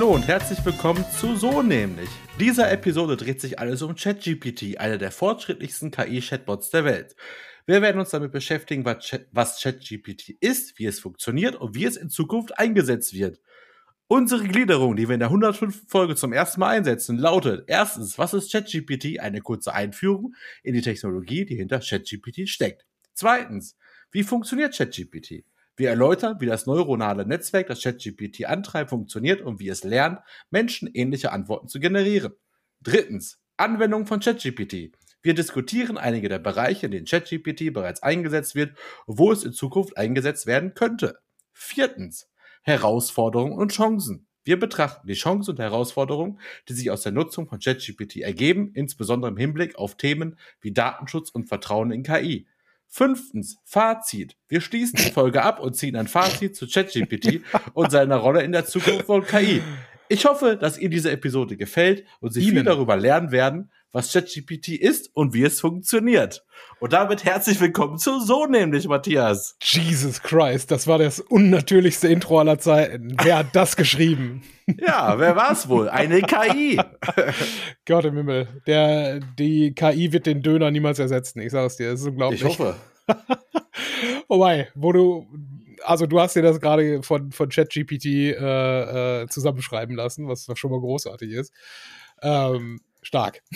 Hallo und herzlich willkommen zu So nämlich. Dieser Episode dreht sich alles um ChatGPT, einer der fortschrittlichsten KI-Chatbots der Welt. Wir werden uns damit beschäftigen, was ChatGPT ist, wie es funktioniert und wie es in Zukunft eingesetzt wird. Unsere Gliederung, die wir in der 105. Folge zum ersten Mal einsetzen, lautet erstens, was ist ChatGPT? Eine kurze Einführung in die Technologie, die hinter ChatGPT steckt. Zweitens, wie funktioniert ChatGPT? Wir erläutern, wie das neuronale Netzwerk, das ChatGPT antreibt, funktioniert und wie es lernt, menschenähnliche Antworten zu generieren. Drittens, Anwendung von ChatGPT. Wir diskutieren einige der Bereiche, in denen ChatGPT bereits eingesetzt wird wo es in Zukunft eingesetzt werden könnte. Viertens, Herausforderungen und Chancen. Wir betrachten die Chancen und Herausforderungen, die sich aus der Nutzung von ChatGPT ergeben, insbesondere im Hinblick auf Themen wie Datenschutz und Vertrauen in KI. Fünftens, Fazit. Wir schließen die Folge ab und ziehen ein Fazit zu ChatGPT und seiner Rolle in der Zukunft von KI. Ich hoffe, dass ihr diese Episode gefällt und Sie viel darüber lernen werden, was ChatGPT ist und wie es funktioniert. Und damit herzlich willkommen zu So nämlich, Matthias. Jesus Christ, das war das unnatürlichste Intro aller Zeiten. Wer hat das geschrieben? Ja, wer war's wohl? Eine KI. Gott im Himmel. Der, die KI wird den Döner niemals ersetzen. Ich sage es dir, das ist unglaublich. Ich hoffe. Wobei, wo du, also du hast dir das gerade von, von ChatGPT äh, äh, zusammenschreiben lassen, was schon mal großartig ist. Ähm, stark.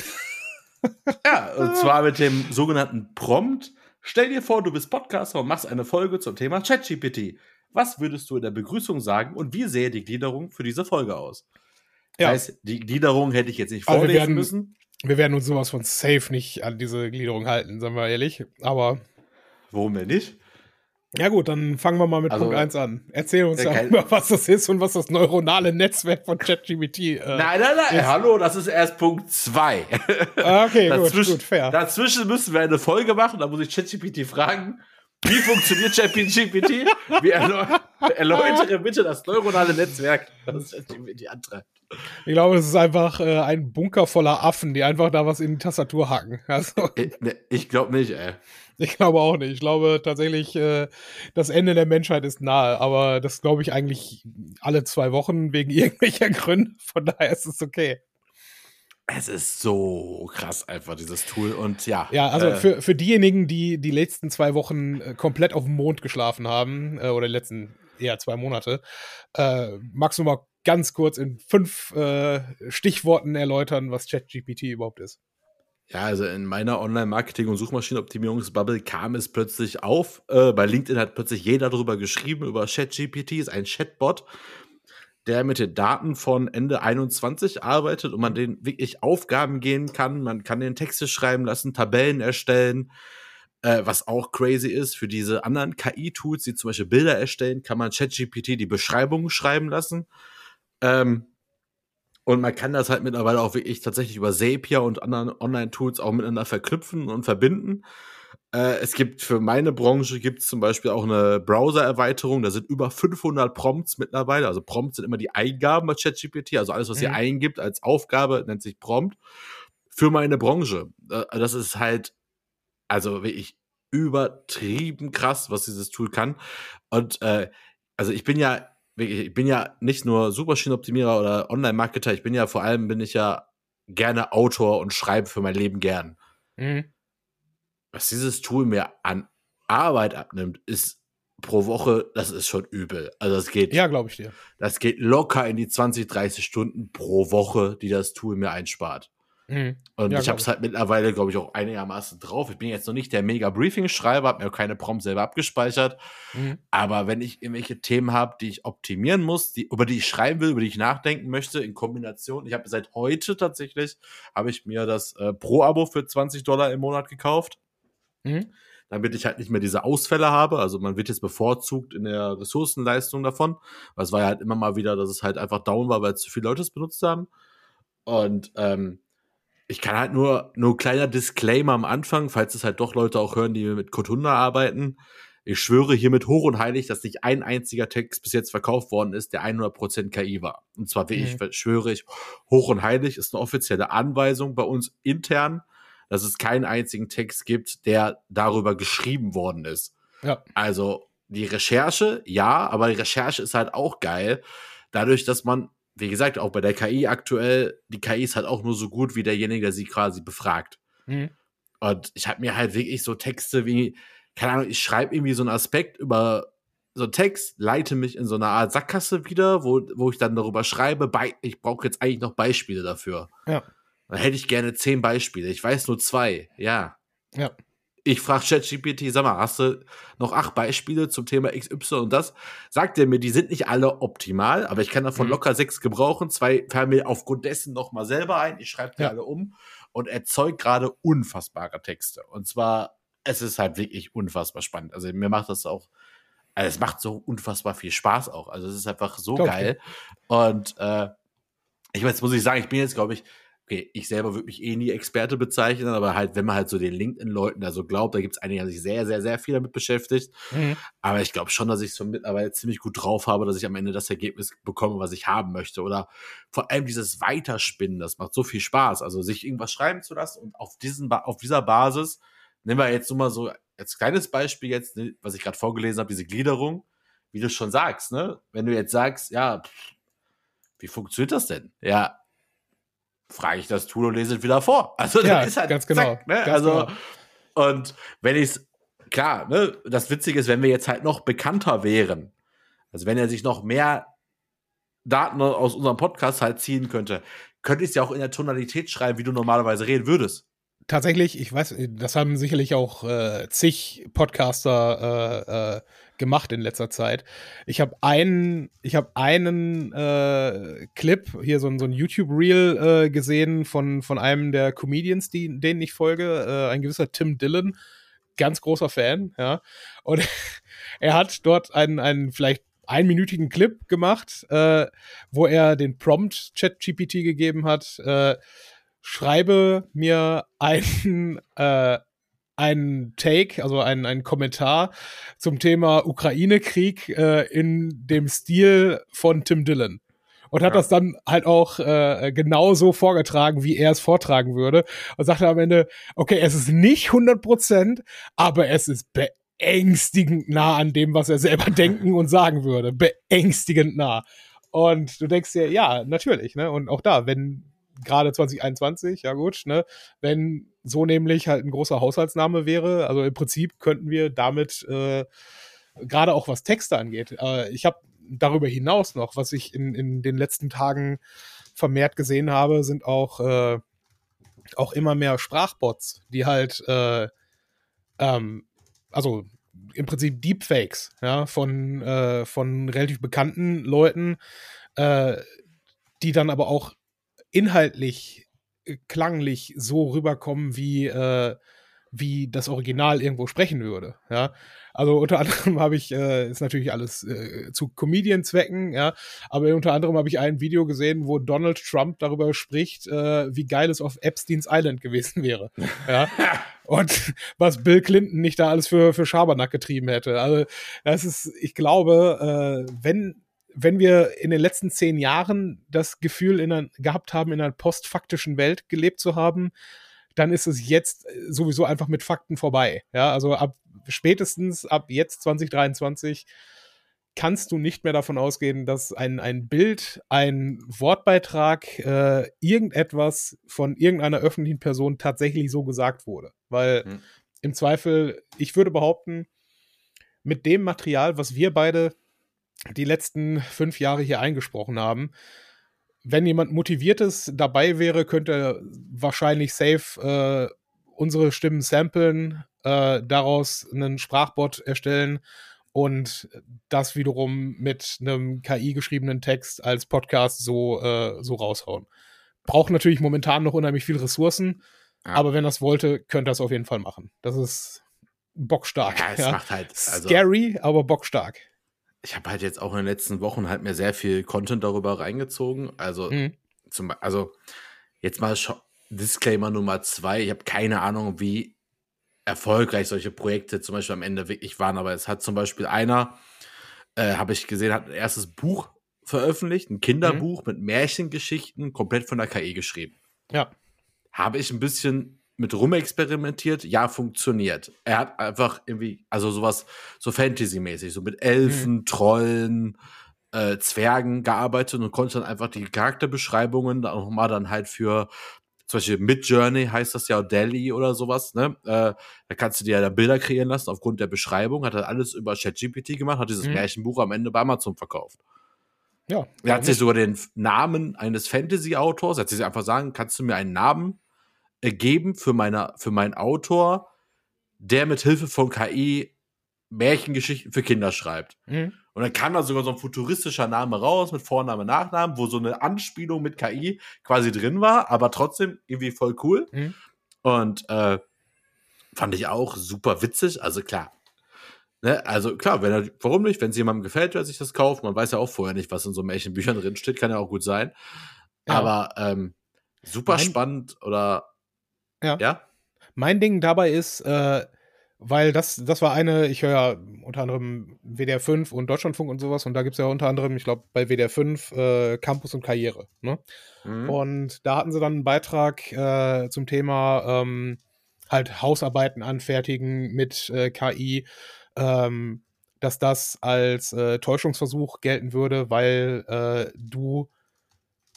Ja, und zwar mit dem sogenannten Prompt. Stell dir vor, du bist Podcaster und machst eine Folge zum Thema ChatGPT. Was würdest du in der Begrüßung sagen und wie sähe die Gliederung für diese Folge aus? Ja. Das heißt, die Gliederung hätte ich jetzt nicht vorlesen also wir werden, müssen. Wir werden uns sowas von safe nicht an diese Gliederung halten, sagen wir ehrlich. Aber. Warum denn nicht? Ja gut, dann fangen wir mal mit also, Punkt 1 an. Erzähl uns darüber, was das ist und was das neuronale Netzwerk von ChatGPT äh, Nein, nein, nein, ist. hallo, das ist erst Punkt 2. Ah, okay, gut, gut, fair. Dazwischen müssen wir eine Folge machen, da muss ich ChatGPT fragen, wie funktioniert ChatGPT? Wie erläu erläutere bitte das neuronale Netzwerk, das ChatGPT antreibt. Ich glaube, es ist einfach äh, ein Bunker voller Affen, die einfach da was in die Tastatur hacken. Also. Ich, äh, ne, ich glaube nicht, ey. Ich glaube auch nicht. Ich glaube tatsächlich, äh, das Ende der Menschheit ist nahe, aber das glaube ich eigentlich alle zwei Wochen wegen irgendwelcher Gründe. Von daher ist es okay. Es ist so krass einfach, dieses Tool. Und ja. Ja, also äh, für, für diejenigen, die die letzten zwei Wochen äh, komplett auf dem Mond geschlafen haben, äh, oder die letzten eher zwei Monate, äh, magst du mal ganz kurz in fünf äh, Stichworten erläutern, was ChatGPT überhaupt ist? Ja, also in meiner Online-Marketing- und Suchmaschinenoptimierungsbubble kam es plötzlich auf. Äh, bei LinkedIn hat plötzlich jeder darüber geschrieben, über ChatGPT, ist ein Chatbot, der mit den Daten von Ende 21 arbeitet und man den wirklich Aufgaben gehen kann. Man kann den Texte schreiben lassen, Tabellen erstellen, äh, was auch crazy ist. Für diese anderen KI-Tools, die zum Beispiel Bilder erstellen, kann man ChatGPT die Beschreibungen schreiben lassen. Ähm, und man kann das halt mittlerweile auch wirklich tatsächlich über Zapier und anderen Online-Tools auch miteinander verknüpfen und verbinden. Äh, es gibt für meine Branche gibt es zum Beispiel auch eine Browser-Erweiterung. Da sind über 500 Prompts mittlerweile. Also Prompts sind immer die Eingaben bei ChatGPT. Also alles, was mhm. ihr eingibt als Aufgabe, nennt sich Prompt. Für meine Branche. Äh, das ist halt, also wirklich übertrieben krass, was dieses Tool kann. Und äh, also ich bin ja ich bin ja nicht nur Suchmaschinenoptimierer oder Online-Marketer, ich bin ja vor allem, bin ich ja gerne Autor und schreibe für mein Leben gern. Mhm. Was dieses Tool mir an Arbeit abnimmt, ist pro Woche, das ist schon übel. Also das geht. Ja, glaube ich dir. Das geht locker in die 20, 30 Stunden pro Woche, die das Tool mir einspart. Mhm. Und ja, ich habe es halt mittlerweile, glaube ich, auch einigermaßen drauf. Ich bin jetzt noch nicht der mega Briefing-Schreiber, habe mir auch keine Prompts selber abgespeichert. Mhm. Aber wenn ich irgendwelche Themen habe, die ich optimieren muss, die, über die ich schreiben will, über die ich nachdenken möchte, in Kombination, ich habe seit heute tatsächlich, habe ich mir das äh, Pro-Abo für 20 Dollar im Monat gekauft. Mhm. Damit ich halt nicht mehr diese Ausfälle habe. Also man wird jetzt bevorzugt in der Ressourcenleistung davon. Weil es war ja halt immer mal wieder, dass es halt einfach down war, weil zu viele Leute es benutzt haben. Und ähm, ich kann halt nur, nur kleiner Disclaimer am Anfang, falls es halt doch Leute auch hören, die mit Kotunda arbeiten. Ich schwöre hiermit hoch und heilig, dass nicht ein einziger Text bis jetzt verkauft worden ist, der 100% KI war. Und zwar, wie mhm. ich schwöre ich, hoch und heilig ist eine offizielle Anweisung bei uns intern, dass es keinen einzigen Text gibt, der darüber geschrieben worden ist. Ja. Also die Recherche, ja, aber die Recherche ist halt auch geil, dadurch, dass man wie gesagt, auch bei der KI aktuell, die KI ist halt auch nur so gut wie derjenige, der sie quasi befragt. Mhm. Und ich habe mir halt wirklich so Texte wie, keine Ahnung, ich schreibe irgendwie so einen Aspekt über so einen Text, leite mich in so eine Art Sackgasse wieder, wo, wo ich dann darüber schreibe, bei, ich brauche jetzt eigentlich noch Beispiele dafür. Ja. Dann hätte ich gerne zehn Beispiele. Ich weiß nur zwei. Ja. Ja. Ich frage ChatGPT, sag mal, hast du noch acht Beispiele zum Thema XY und das? Sagt er mir, die sind nicht alle optimal, aber ich kann davon mhm. locker sechs gebrauchen. Zwei fallen mir aufgrund dessen noch mal selber ein. Ich schreibe die ja. alle um und erzeugt gerade unfassbare Texte. Und zwar, es ist halt wirklich unfassbar spannend. Also mir macht das auch, also es macht so unfassbar viel Spaß auch. Also es ist einfach so Glaub geil. Und äh, ich meine, jetzt muss ich sagen, ich bin jetzt, glaube ich, okay, ich selber würde mich eh nie Experte bezeichnen, aber halt, wenn man halt so den LinkedIn-Leuten da so glaubt, da gibt es einige, die sich sehr, sehr, sehr viel damit beschäftigt. Mhm. Aber ich glaube schon, dass ich so mittlerweile ziemlich gut drauf habe, dass ich am Ende das Ergebnis bekomme, was ich haben möchte. Oder vor allem dieses Weiterspinnen, das macht so viel Spaß. Also sich irgendwas schreiben zu lassen und auf, diesen, auf dieser Basis, nehmen wir jetzt nur mal so als kleines Beispiel jetzt, ne, was ich gerade vorgelesen habe, diese Gliederung, wie du schon sagst, ne? Wenn du jetzt sagst, ja, pff, wie funktioniert das denn? Ja, frage ich das Tool und lese es wieder vor. Also ja, ist halt ganz genau. Zack, ne? ganz also genau. und wenn ich es klar, ne, das Witzige ist, wenn wir jetzt halt noch bekannter wären, also wenn er sich noch mehr Daten aus unserem Podcast halt ziehen könnte, könnte ich es ja auch in der Tonalität schreiben, wie du normalerweise reden würdest. Tatsächlich, ich weiß, das haben sicherlich auch äh, zig Podcaster äh, äh, gemacht in letzter Zeit. Ich habe einen, ich habe einen äh, Clip hier so, so ein YouTube Reel äh, gesehen von von einem der Comedians, die, denen ich folge, äh, ein gewisser Tim Dillon, ganz großer Fan, ja. Und er hat dort einen einen vielleicht einminütigen Clip gemacht, äh, wo er den Prompt Chat GPT gegeben hat. Schreibe mir einen äh, einen Take, also einen, einen Kommentar zum Thema Ukraine-Krieg äh, in dem Stil von Tim Dillon. Und hat ja. das dann halt auch äh, genauso vorgetragen, wie er es vortragen würde. Und sagte am Ende, okay, es ist nicht 100 Prozent, aber es ist beängstigend nah an dem, was er selber denken und sagen würde. Beängstigend nah. Und du denkst dir, ja, natürlich, ne? Und auch da, wenn gerade 2021, ja gut, ne, wenn so nämlich halt ein großer Haushaltsname wäre, also im Prinzip könnten wir damit äh, gerade auch was Texte angeht. Äh, ich habe darüber hinaus noch, was ich in, in den letzten Tagen vermehrt gesehen habe, sind auch, äh, auch immer mehr Sprachbots, die halt, äh, ähm, also im Prinzip Deepfakes, ja, von, äh, von relativ bekannten Leuten, äh, die dann aber auch inhaltlich, äh, klanglich so rüberkommen, wie, äh, wie das Original irgendwo sprechen würde. Ja, also unter anderem habe ich, äh, ist natürlich alles äh, zu Comedian-Zwecken, ja, aber unter anderem habe ich ein Video gesehen, wo Donald Trump darüber spricht, äh, wie geil es auf Epstein's Island gewesen wäre. ja. Und was Bill Clinton nicht da alles für, für Schabernack getrieben hätte. Also, das ist, ich glaube, äh, wenn wenn wir in den letzten zehn Jahren das Gefühl in einer, gehabt haben, in einer postfaktischen Welt gelebt zu haben, dann ist es jetzt sowieso einfach mit Fakten vorbei. Ja, also ab spätestens ab jetzt 2023 kannst du nicht mehr davon ausgehen, dass ein, ein Bild, ein Wortbeitrag, äh, irgendetwas von irgendeiner öffentlichen Person tatsächlich so gesagt wurde. Weil hm. im Zweifel, ich würde behaupten, mit dem Material, was wir beide die letzten fünf Jahre hier eingesprochen haben. Wenn jemand Motiviertes dabei wäre, könnte er wahrscheinlich safe äh, unsere Stimmen samplen, äh, daraus einen Sprachbot erstellen und das wiederum mit einem KI geschriebenen Text als Podcast so, äh, so raushauen. Braucht natürlich momentan noch unheimlich viel Ressourcen, ja. aber wenn das wollte, könnte das auf jeden Fall machen. Das ist bockstark. Ja, es ja. macht halt. Also Scary, aber bockstark ich habe halt jetzt auch in den letzten Wochen halt mir sehr viel Content darüber reingezogen. Also, mhm. zum, also jetzt mal Disclaimer Nummer zwei. Ich habe keine Ahnung, wie erfolgreich solche Projekte zum Beispiel am Ende wirklich waren, aber es hat zum Beispiel einer, äh, habe ich gesehen, hat ein erstes Buch veröffentlicht, ein Kinderbuch mhm. mit Märchengeschichten, komplett von der KI geschrieben. Ja. Habe ich ein bisschen mit rumexperimentiert, ja, funktioniert. Er hat einfach irgendwie, also sowas, so Fantasy-mäßig, so mit Elfen, mhm. Trollen, äh, Zwergen gearbeitet und konnte dann einfach die Charakterbeschreibungen dann auch mal dann halt für zum Beispiel Mid Journey heißt das ja Delhi oder sowas, ne? Äh, da kannst du dir ja da Bilder kreieren lassen aufgrund der Beschreibung, hat er alles über ChatGPT gemacht, hat dieses Mhm. Märchenbuch am Ende bei Amazon verkauft. Ja. Er hat sich sogar den Namen eines Fantasy-Autors, er hat sich einfach sagen, kannst du mir einen Namen äh, geben für, meine, für meinen Autor, der mit Hilfe von KI Märchengeschichten für Kinder schreibt. Mhm. Und dann kam da sogar so ein futuristischer Name raus mit Vorname, Nachnamen, wo so eine Anspielung mit KI quasi drin war, aber trotzdem irgendwie voll cool. Mhm. Und äh, fand ich auch super witzig. Also klar. Ne, also klar, wenn er, warum nicht? Wenn es jemandem gefällt, der sich das kauft, man weiß ja auch vorher nicht, was in so Märchenbüchern drin steht, kann ja auch gut sein. Ja. Aber ähm, super Mein- spannend oder Ja. ja? Mein Ding dabei ist, äh, weil das, das war eine, ich höre ja unter anderem WDR 5 und Deutschlandfunk und sowas und da gibt es ja unter anderem, ich glaube, bei WDR 5 äh, Campus und Karriere. Ne? Mhm. Und da hatten sie dann einen Beitrag äh, zum Thema ähm, halt Hausarbeiten anfertigen mit äh, KI, ähm, dass das als äh, Täuschungsversuch gelten würde, weil äh, du,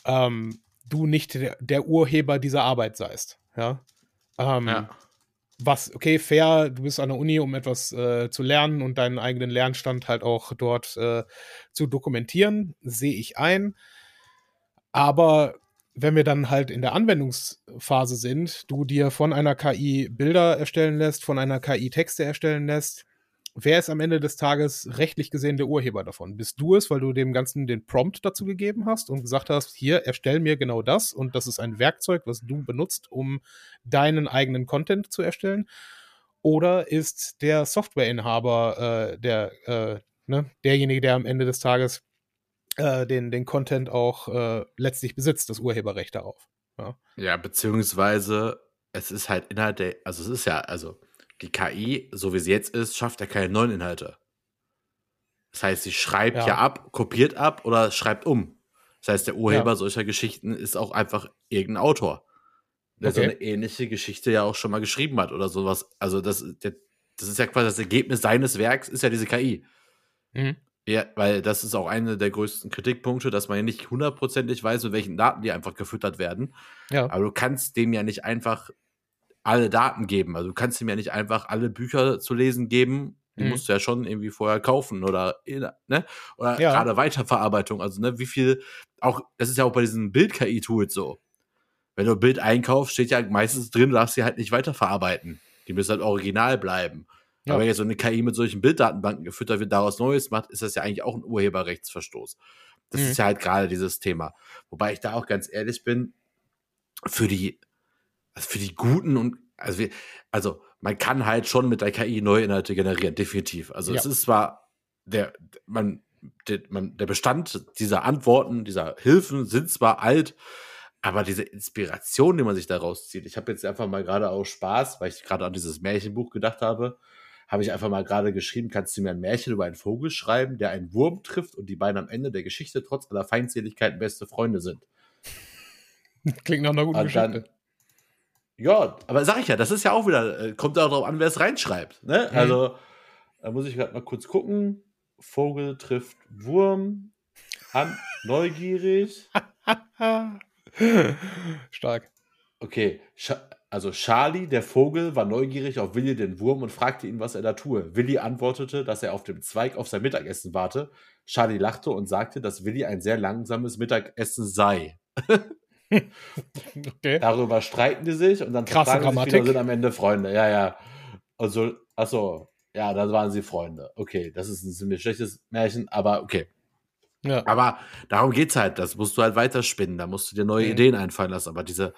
ähm, du nicht der, der Urheber dieser Arbeit seist. Ja. Ähm, ja. was, okay, fair, du bist an der Uni, um etwas äh, zu lernen und deinen eigenen Lernstand halt auch dort äh, zu dokumentieren, sehe ich ein. Aber wenn wir dann halt in der Anwendungsphase sind, du dir von einer KI Bilder erstellen lässt, von einer KI Texte erstellen lässt, wer ist am Ende des Tages rechtlich gesehen der Urheber davon? Bist du es, weil du dem Ganzen den Prompt dazu gegeben hast und gesagt hast, hier, erstell mir genau das und das ist ein Werkzeug, was du benutzt, um deinen eigenen Content zu erstellen? Oder ist der Softwareinhaber äh, der, äh, ne, derjenige, der am Ende des Tages äh, den, den Content auch äh, letztlich besitzt, das Urheberrecht darauf? Ja, beziehungsweise es ist halt Inhalt der, also es ist ja, also die KI, so wie sie jetzt ist, schafft ja keine neuen Inhalte. Das heißt, sie schreibt ja, Ja. ab, kopiert ab oder schreibt um. Das heißt, der Urheber Ja. solcher Geschichten ist auch einfach irgendein Autor, der so Okay. eine ähnliche Geschichte ja auch schon mal geschrieben hat oder sowas. Also das, das ist ja quasi das Ergebnis seines Werks, ist ja diese KI. Mhm. Ja, weil das ist auch einer der größten Kritikpunkte, dass man ja nicht hundertprozentig weiß, mit welchen Daten die einfach gefüttert werden. Ja. Aber du kannst dem ja nicht einfach alle Daten geben. Also du kannst ihm ja nicht einfach alle Bücher zu lesen geben. Die Mhm. musst du ja schon irgendwie vorher kaufen oder, ne? Oder Ja. gerade Weiterverarbeitung. Also, ne, wie viel, auch, das ist ja auch bei diesen Bild-KI-Tools so. Wenn du ein Bild einkaufst, steht ja meistens drin, du darfst sie halt nicht weiterverarbeiten. Die müssen halt original bleiben. Ja. Aber wenn jetzt so eine KI mit solchen Bilddatenbanken gefüttert wird, daraus Neues macht, ist das ja eigentlich auch ein Urheberrechtsverstoß. Das Mhm. ist ja halt gerade dieses Thema. Wobei ich da auch ganz ehrlich bin, für die, also für die guten und, also, wir, also man kann halt schon mit der KI neue Inhalte generieren, definitiv. Also Ja. es ist zwar der, man, der, man, der Bestand dieser Antworten, dieser Hilfen sind zwar alt, aber diese Inspiration, die man sich daraus zieht, ich habe jetzt einfach mal gerade aus Spaß, weil ich gerade an dieses Märchenbuch gedacht habe, habe ich einfach mal gerade geschrieben, kannst du mir ein Märchen über einen Vogel schreiben, der einen Wurm trifft und die beiden am Ende der Geschichte trotz aller Feindseligkeiten beste Freunde sind. Klingt nach einer guten Und Geschichte. dann, ja, aber sag ich ja, das ist ja auch wieder, äh, kommt auch darauf an, wer es reinschreibt. Ne? Mhm. Also, da muss ich gerade mal kurz gucken. Vogel trifft Wurm. An, neugierig. Stark. Okay, also Charlie, der Vogel, war neugierig auf Willi den Wurm und fragte ihn, was er da tue. Willi antwortete, dass er auf dem Zweig auf sein Mittagessen warte. Charlie lachte und sagte, dass Willi ein sehr langsames Mittagessen sei. Okay. Darüber streiten die sich und dann Krasse sich Grammatik. wieder und sind am Ende Freunde. Ja, ja. Also, achso, ja, dann waren sie Freunde. Okay, das ist ein ziemlich schlechtes Märchen, aber okay. Ja. Aber darum geht's halt. Das musst du halt weiterspinnen. Da musst du dir neue Mhm. Ideen einfallen lassen. Aber diese,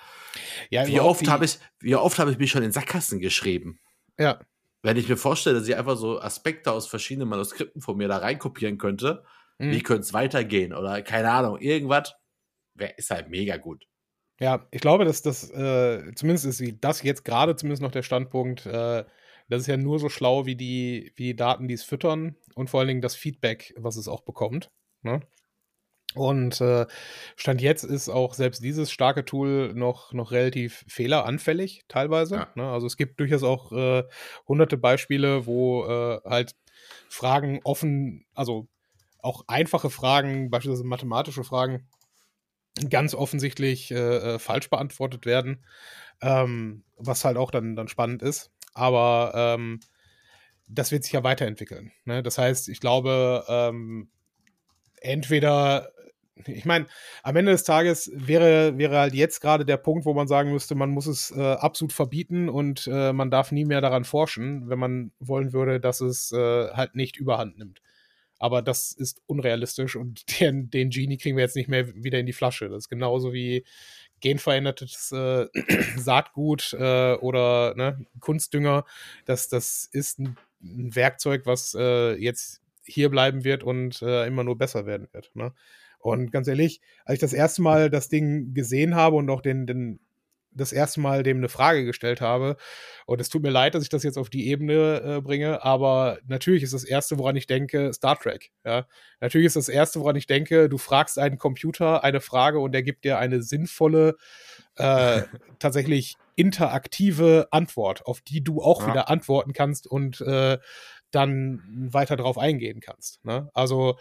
ja wie oft habe ich, wie oft habe ich mich schon in Sackgassen geschrieben? Ja. Wenn ich mir vorstelle, dass ich einfach so Aspekte aus verschiedenen Manuskripten von mir da reinkopieren könnte, Mhm. wie könnte es weitergehen? Oder keine Ahnung, irgendwas, ist halt mega gut. Ja, ich glaube, dass das, äh, zumindest ist das jetzt gerade zumindest noch der Standpunkt, äh, das ist ja nur so schlau wie die, wie die Daten, die es füttern und vor allen Dingen das Feedback, was es auch bekommt. Ne? Und äh, Stand jetzt ist auch selbst dieses starke Tool noch, noch relativ fehleranfällig teilweise. Ja. Ne? Also es gibt durchaus auch äh, hunderte Beispiele, wo äh, halt Fragen offen, also auch einfache Fragen, beispielsweise mathematische Fragen, ganz offensichtlich äh, äh, falsch beantwortet werden, ähm, was halt auch dann, dann spannend ist. Aber ähm, das wird sich ja weiterentwickeln. Ne? Das heißt, ich glaube, ähm, entweder, ich meine, am Ende des Tages wäre, wäre halt jetzt gerade der Punkt, wo man sagen müsste, man muss es äh, absolut verbieten und äh, man darf nie mehr daran forschen, wenn man wollen würde, dass es äh, halt nicht überhand nimmt. Aber das ist unrealistisch und den, den Genie kriegen wir jetzt nicht mehr wieder in die Flasche. Das ist genauso wie genverändertes äh, Saatgut äh, oder ne, Kunstdünger. Das, das ist ein, ein Werkzeug, was äh, jetzt hier bleiben wird und äh, immer nur besser werden wird. Ne? Und ganz ehrlich, als ich das erste Mal das Ding gesehen habe und auch den, den das erste Mal dem eine Frage gestellt habe. Und es tut mir leid, dass ich das jetzt auf die Ebene äh, bringe, aber natürlich ist das Erste, woran ich denke, Star Trek. Ja? Natürlich ist das Erste, woran ich denke, du fragst einen Computer eine Frage und er gibt dir eine sinnvolle, äh, tatsächlich interaktive Antwort, auf die du auch ja. wieder antworten kannst und äh, dann weiter drauf eingehen kannst. Ne? Also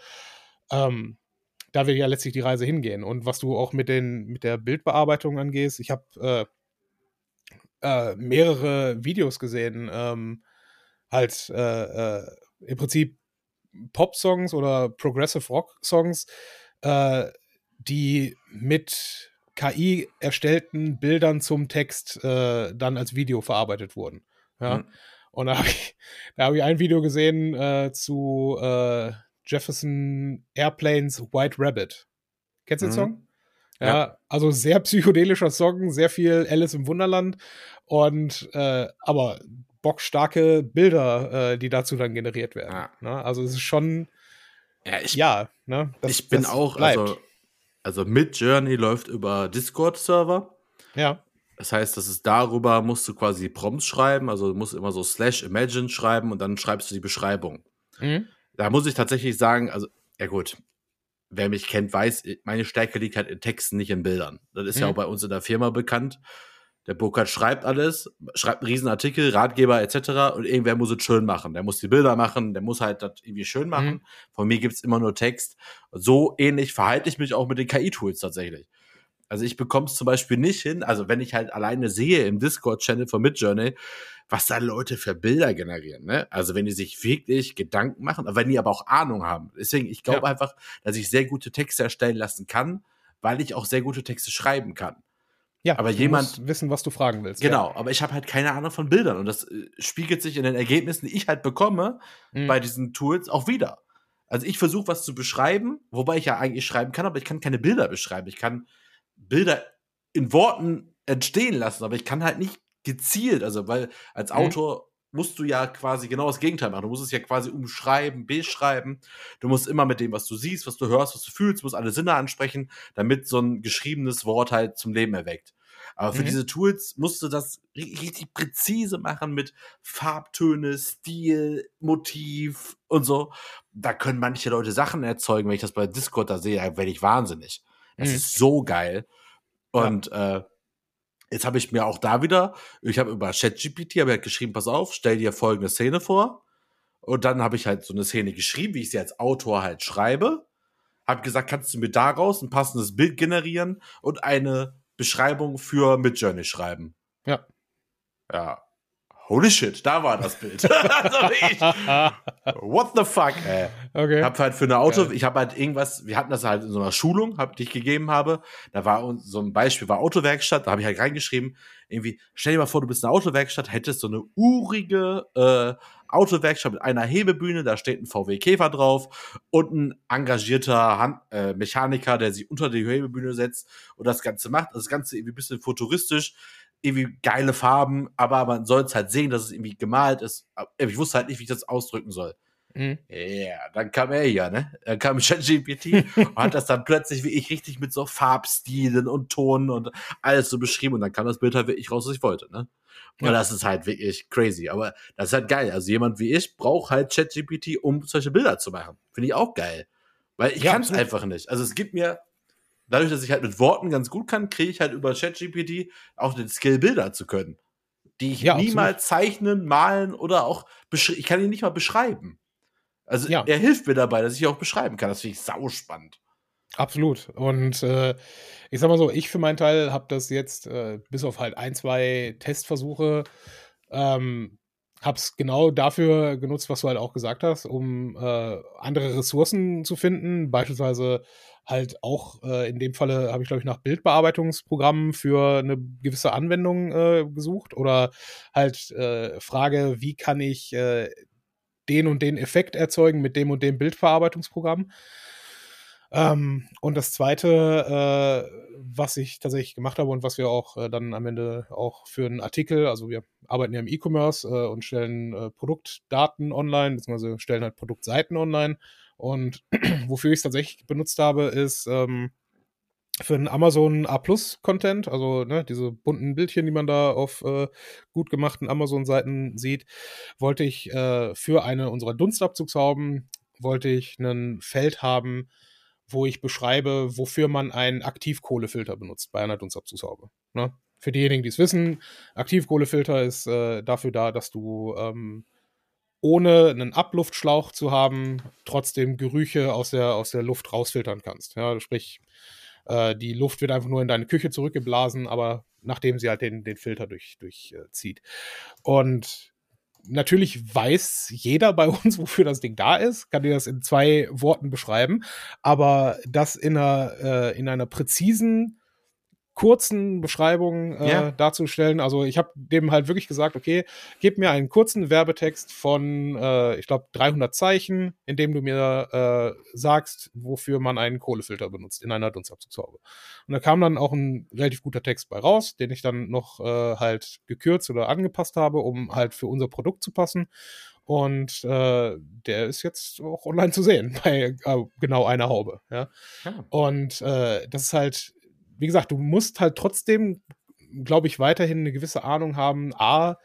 ähm, da will ja letztlich die Reise hingehen. Und was du auch mit, den, mit der Bildbearbeitung angehst, ich habe äh, äh, mehrere Videos gesehen, ähm, halt äh, äh im Prinzip Pop-Songs oder Progressive Rock-Songs, äh, die mit KI erstellten Bildern zum Text äh, dann als Video verarbeitet wurden. Ja. Mhm. Und da habe ich, hab ich ein Video gesehen zu Jefferson Airplanes White Rabbit. Kennst du den mhm. Song? Ja, ja, also sehr psychedelischer Song, sehr viel Alice im Wunderland und äh, aber bockstarke Bilder, äh, die dazu dann generiert werden. Ja. Ne? Also es ist schon ja, ich, ja ne? Das, ich bin auch, bleibt. also, also Mid Journey läuft über Discord-Server. Ja. Das heißt, das ist darüber, musst du quasi Prompts schreiben, also du musst immer so slash imagine schreiben und dann schreibst du die Beschreibung. Mhm da muss ich tatsächlich sagen, also, ja gut, wer mich kennt, weiß, meine Stärke liegt halt in Texten, nicht in Bildern. Das ist mhm. ja auch bei uns in der Firma bekannt. Der Burkhardt schreibt alles, schreibt einen Riesenartikel, Ratgeber etc. und irgendwer muss es schön machen. Der muss die Bilder machen, der muss halt das irgendwie schön machen. Mhm. Von mir gibt's immer nur Text. So ähnlich verhalte ich mich auch mit den KI-Tools tatsächlich. Also ich bekomme es zum Beispiel nicht hin, also wenn ich halt alleine sehe im Discord-Channel von Midjourney, was da Leute für Bilder generieren, ne? Also wenn die sich wirklich Gedanken machen, aber wenn die aber auch Ahnung haben. Deswegen, ich glaube ja. einfach, dass ich sehr gute Texte erstellen lassen kann, weil ich auch sehr gute Texte schreiben kann. Ja, aber jemand wissen, was du fragen willst. Genau, ja. aber ich habe halt keine Ahnung von Bildern und das äh, spiegelt sich in den Ergebnissen, die ich halt bekomme mhm. bei diesen Tools auch wieder. Also ich versuche was zu beschreiben, wobei ich ja eigentlich schreiben kann, aber ich kann keine Bilder beschreiben. Ich kann Bilder in Worten entstehen lassen, aber ich kann halt nicht gezielt, also weil als mhm. Autor musst du ja quasi genau das Gegenteil machen. Du musst es ja quasi umschreiben, beschreiben. Du musst immer mit dem, was du siehst, was du hörst, was du fühlst, musst alle Sinne ansprechen, damit so ein geschriebenes Wort halt zum Leben erweckt. Aber für mhm. diese Tools musst du das richtig präzise machen mit Farbtöne, Stil, Motiv und so. Da können manche Leute Sachen erzeugen. Wenn ich das bei Discord da sehe, werde ich wahnsinnig. Das mhm. ist so geil. Und ja. äh, jetzt habe ich mir auch da wieder, ich habe über ChatGPT habe halt geschrieben, pass auf, stell dir folgende Szene vor. Und dann habe ich halt so eine Szene geschrieben, wie ich sie als Autor halt schreibe. Habe gesagt, kannst du mir daraus ein passendes Bild generieren und eine Beschreibung für Midjourney schreiben. Ja. Ja, holy shit, da war das Bild. also ich, what the fuck, ey. Okay. Hab halt für eine Auto, okay. ich habe halt irgendwas, wir hatten das halt in so einer Schulung, hab, die ich gegeben habe. Da war so ein Beispiel, war Autowerkstatt, da habe ich halt reingeschrieben, irgendwie, stell dir mal vor, du bist eine Autowerkstatt, hättest so eine urige äh, Autowerkstatt mit einer Hebebühne, da steht ein VW Käfer drauf und ein engagierter Hand, äh, Mechaniker, der sich unter die Hebebühne setzt und das Ganze macht. Das Ganze irgendwie ein bisschen futuristisch irgendwie geile Farben, aber man soll es halt sehen, dass es irgendwie gemalt ist. Ich wusste halt nicht, wie ich das ausdrücken soll. Mhm. Ja, yeah, dann kam er ja, ne? Dann kam ChatGPT und hat das dann plötzlich wie ich richtig mit so Farbstilen und Tonen und alles so beschrieben und dann kam das Bild halt wirklich raus, was ich wollte, ne? Und ja. das ist halt wirklich crazy. Aber das ist halt geil. Also jemand wie ich braucht halt ChatGPT, um solche Bilder zu machen. Finde ich auch geil. Weil ich ja, kann es einfach nicht. Also es gibt mir dadurch, dass ich halt mit Worten ganz gut kann, kriege ich halt über ChatGPT auch den Skill, Bilder zu können. Die ich ja, niemals absolut. zeichnen, malen oder auch ich kann die nicht mal beschreiben. Also ja. er hilft mir dabei, dass ich auch beschreiben kann. Das finde ich sauspannend. Absolut. Und äh, ich sag mal so, ich für meinen Teil habe das jetzt äh, bis auf halt ein, zwei Testversuche ähm, habe es genau dafür genutzt, was du halt auch gesagt hast, um äh, andere Ressourcen zu finden. Beispielsweise halt auch äh, in dem Falle habe ich, glaube ich, nach Bildbearbeitungsprogrammen für eine gewisse Anwendung äh, gesucht oder halt äh, Frage, wie kann ich äh, den und den Effekt erzeugen mit dem und dem Bildbearbeitungsprogramm. Ähm, und das zweite, äh, was ich tatsächlich gemacht habe und was wir auch äh, dann am Ende auch für einen Artikel, also wir arbeiten ja im E-Commerce äh, und stellen äh, Produktdaten online, beziehungsweise stellen halt Produktseiten online. Und wofür ich es tatsächlich benutzt habe, ist ähm, für einen Amazon A Plus Content, also ne, diese bunten Bildchen, die man da auf äh, gut gemachten Amazon-Seiten sieht, wollte ich äh, für eine unserer Dunstabzugshauben wollte ich ein Feld haben, wo ich beschreibe, wofür man einen Aktivkohlefilter benutzt bei einer Dunstabzugshaube. Ne? Für diejenigen, die es wissen, Aktivkohlefilter ist äh, dafür da, dass du ähm, ohne einen Abluftschlauch zu haben, trotzdem Gerüche aus der, aus der Luft rausfiltern kannst. Ja, sprich, äh, die Luft wird einfach nur in deine Küche zurückgeblasen, aber nachdem sie halt den, den Filter durchzieht. Durch, äh, Und natürlich weiß jeder bei uns, wofür das Ding da ist, kann dir das in zwei Worten beschreiben, aber das in einer, äh, in einer präzisen kurzen Beschreibungen äh, ja. darzustellen. Also ich habe dem halt wirklich gesagt, okay, gib mir einen kurzen Werbetext von, äh, ich glaube, 300 Zeichen, in dem du mir äh, sagst, wofür man einen Kohlefilter benutzt in einer Dunstabzugshaube. Und da kam dann auch ein relativ guter Text bei raus, den ich dann noch äh, halt gekürzt oder angepasst habe, um halt für unser Produkt zu passen. Und äh, der ist jetzt auch online zu sehen bei äh, genau einer Haube. Ja? ja. Und äh, das ist halt wie gesagt, du musst halt trotzdem, glaube ich, weiterhin eine gewisse Ahnung haben, A,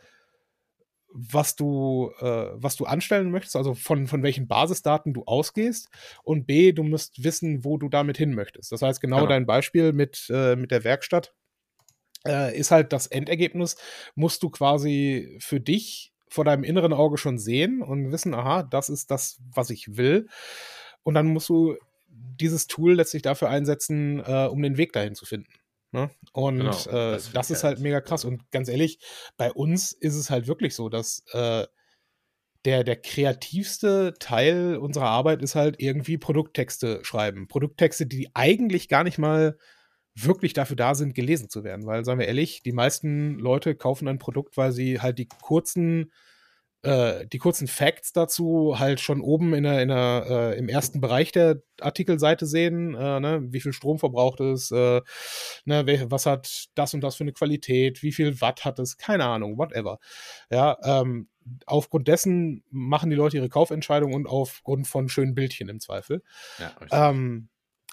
was du, äh, was du anstellen möchtest, also von, von welchen Basisdaten du ausgehst. Und B, du musst wissen, wo du damit hin möchtest. Das heißt, genau, genau. dein Beispiel mit, äh, mit der Werkstatt äh, ist halt das Endergebnis, musst du quasi für dich vor deinem inneren Auge schon sehen und wissen, aha, das ist das, was ich will. Und dann musst du dieses Tool letztlich dafür einsetzen, äh, um den Weg dahin zu finden. Ne? Und genau, äh, das, das ist halt mega krass. Und ganz ehrlich, bei uns ist es halt wirklich so, dass äh, der, der kreativste Teil unserer Arbeit ist halt irgendwie Produkttexte schreiben. Produkttexte, die eigentlich gar nicht mal wirklich dafür da sind, gelesen zu werden. Weil, sagen wir ehrlich, die meisten Leute kaufen ein Produkt, weil sie halt die kurzen äh, die kurzen Facts dazu halt schon oben in der, in der, äh, im ersten Bereich der Artikelseite sehen, äh, ne? wie viel Strom verbraucht es, äh, ne? was hat das und das für eine Qualität, wie viel Watt hat es, keine Ahnung, whatever. Ja, ähm, aufgrund dessen machen die Leute ihre Kaufentscheidung und aufgrund von schönen Bildchen im Zweifel. Ja, ähm,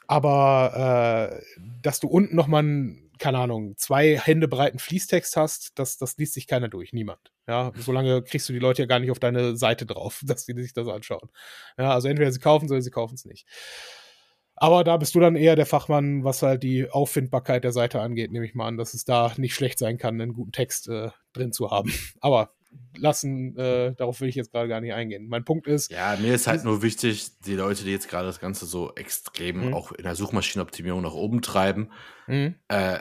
aber äh, dass du unten nochmal ein keine Ahnung, zwei Hände breiten Fließtext hast, das, das liest sich keiner durch, niemand. Ja, solange kriegst du die Leute ja gar nicht auf deine Seite drauf, dass sie sich das anschauen. Ja, also entweder sie kaufen es oder sie kaufen es nicht. Aber da bist du dann eher der Fachmann, was halt die Auffindbarkeit der Seite angeht, nehme ich mal an, dass es da nicht schlecht sein kann, einen guten Text äh, drin zu haben. Aber lassen, äh, darauf will ich jetzt gerade gar nicht eingehen. Mein Punkt ist. Ja, mir ist halt nur wichtig, die Leute, die jetzt gerade das Ganze so extrem mhm. auch in der Suchmaschinenoptimierung nach oben treiben, mhm. äh,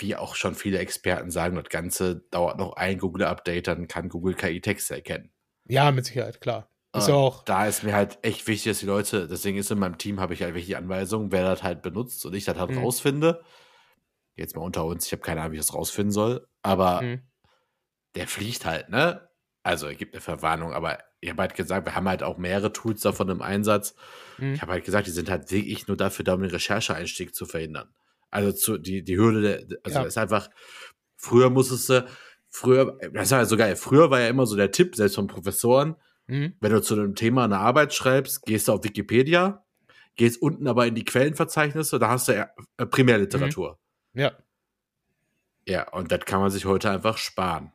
wie auch schon viele Experten sagen, das Ganze dauert noch ein Google-Update, dann kann Google KI-Texte erkennen. Ja, mit Sicherheit, klar. Ist ja auch. Da ist mir halt echt wichtig, dass die Leute, deswegen ist in meinem Team, habe ich halt welche Anweisungen, wer das halt benutzt und ich das halt mhm. rausfinde. Jetzt mal unter uns, ich habe keine Ahnung, wie ich das rausfinden soll, aber mhm. der fliegt halt, ne? Also er gibt eine Verwarnung, aber ich habe halt gesagt, wir haben halt auch mehrere Tools davon im Einsatz. Mhm. Ich habe halt gesagt, die sind halt wirklich nur dafür da, um den Rechercheeinstieg zu verhindern. Also zu, die, die Hürde, der, also ja. ist einfach, früher musstest du, früher, das war ja so geil, früher war ja immer so der Tipp, selbst von Professoren, mhm. wenn du zu einem Thema eine Arbeit schreibst, gehst du auf Wikipedia, gehst unten aber in die Quellenverzeichnisse, da hast du ja äh, Primärliteratur. Mhm. Ja. Ja, und das kann man sich heute einfach sparen.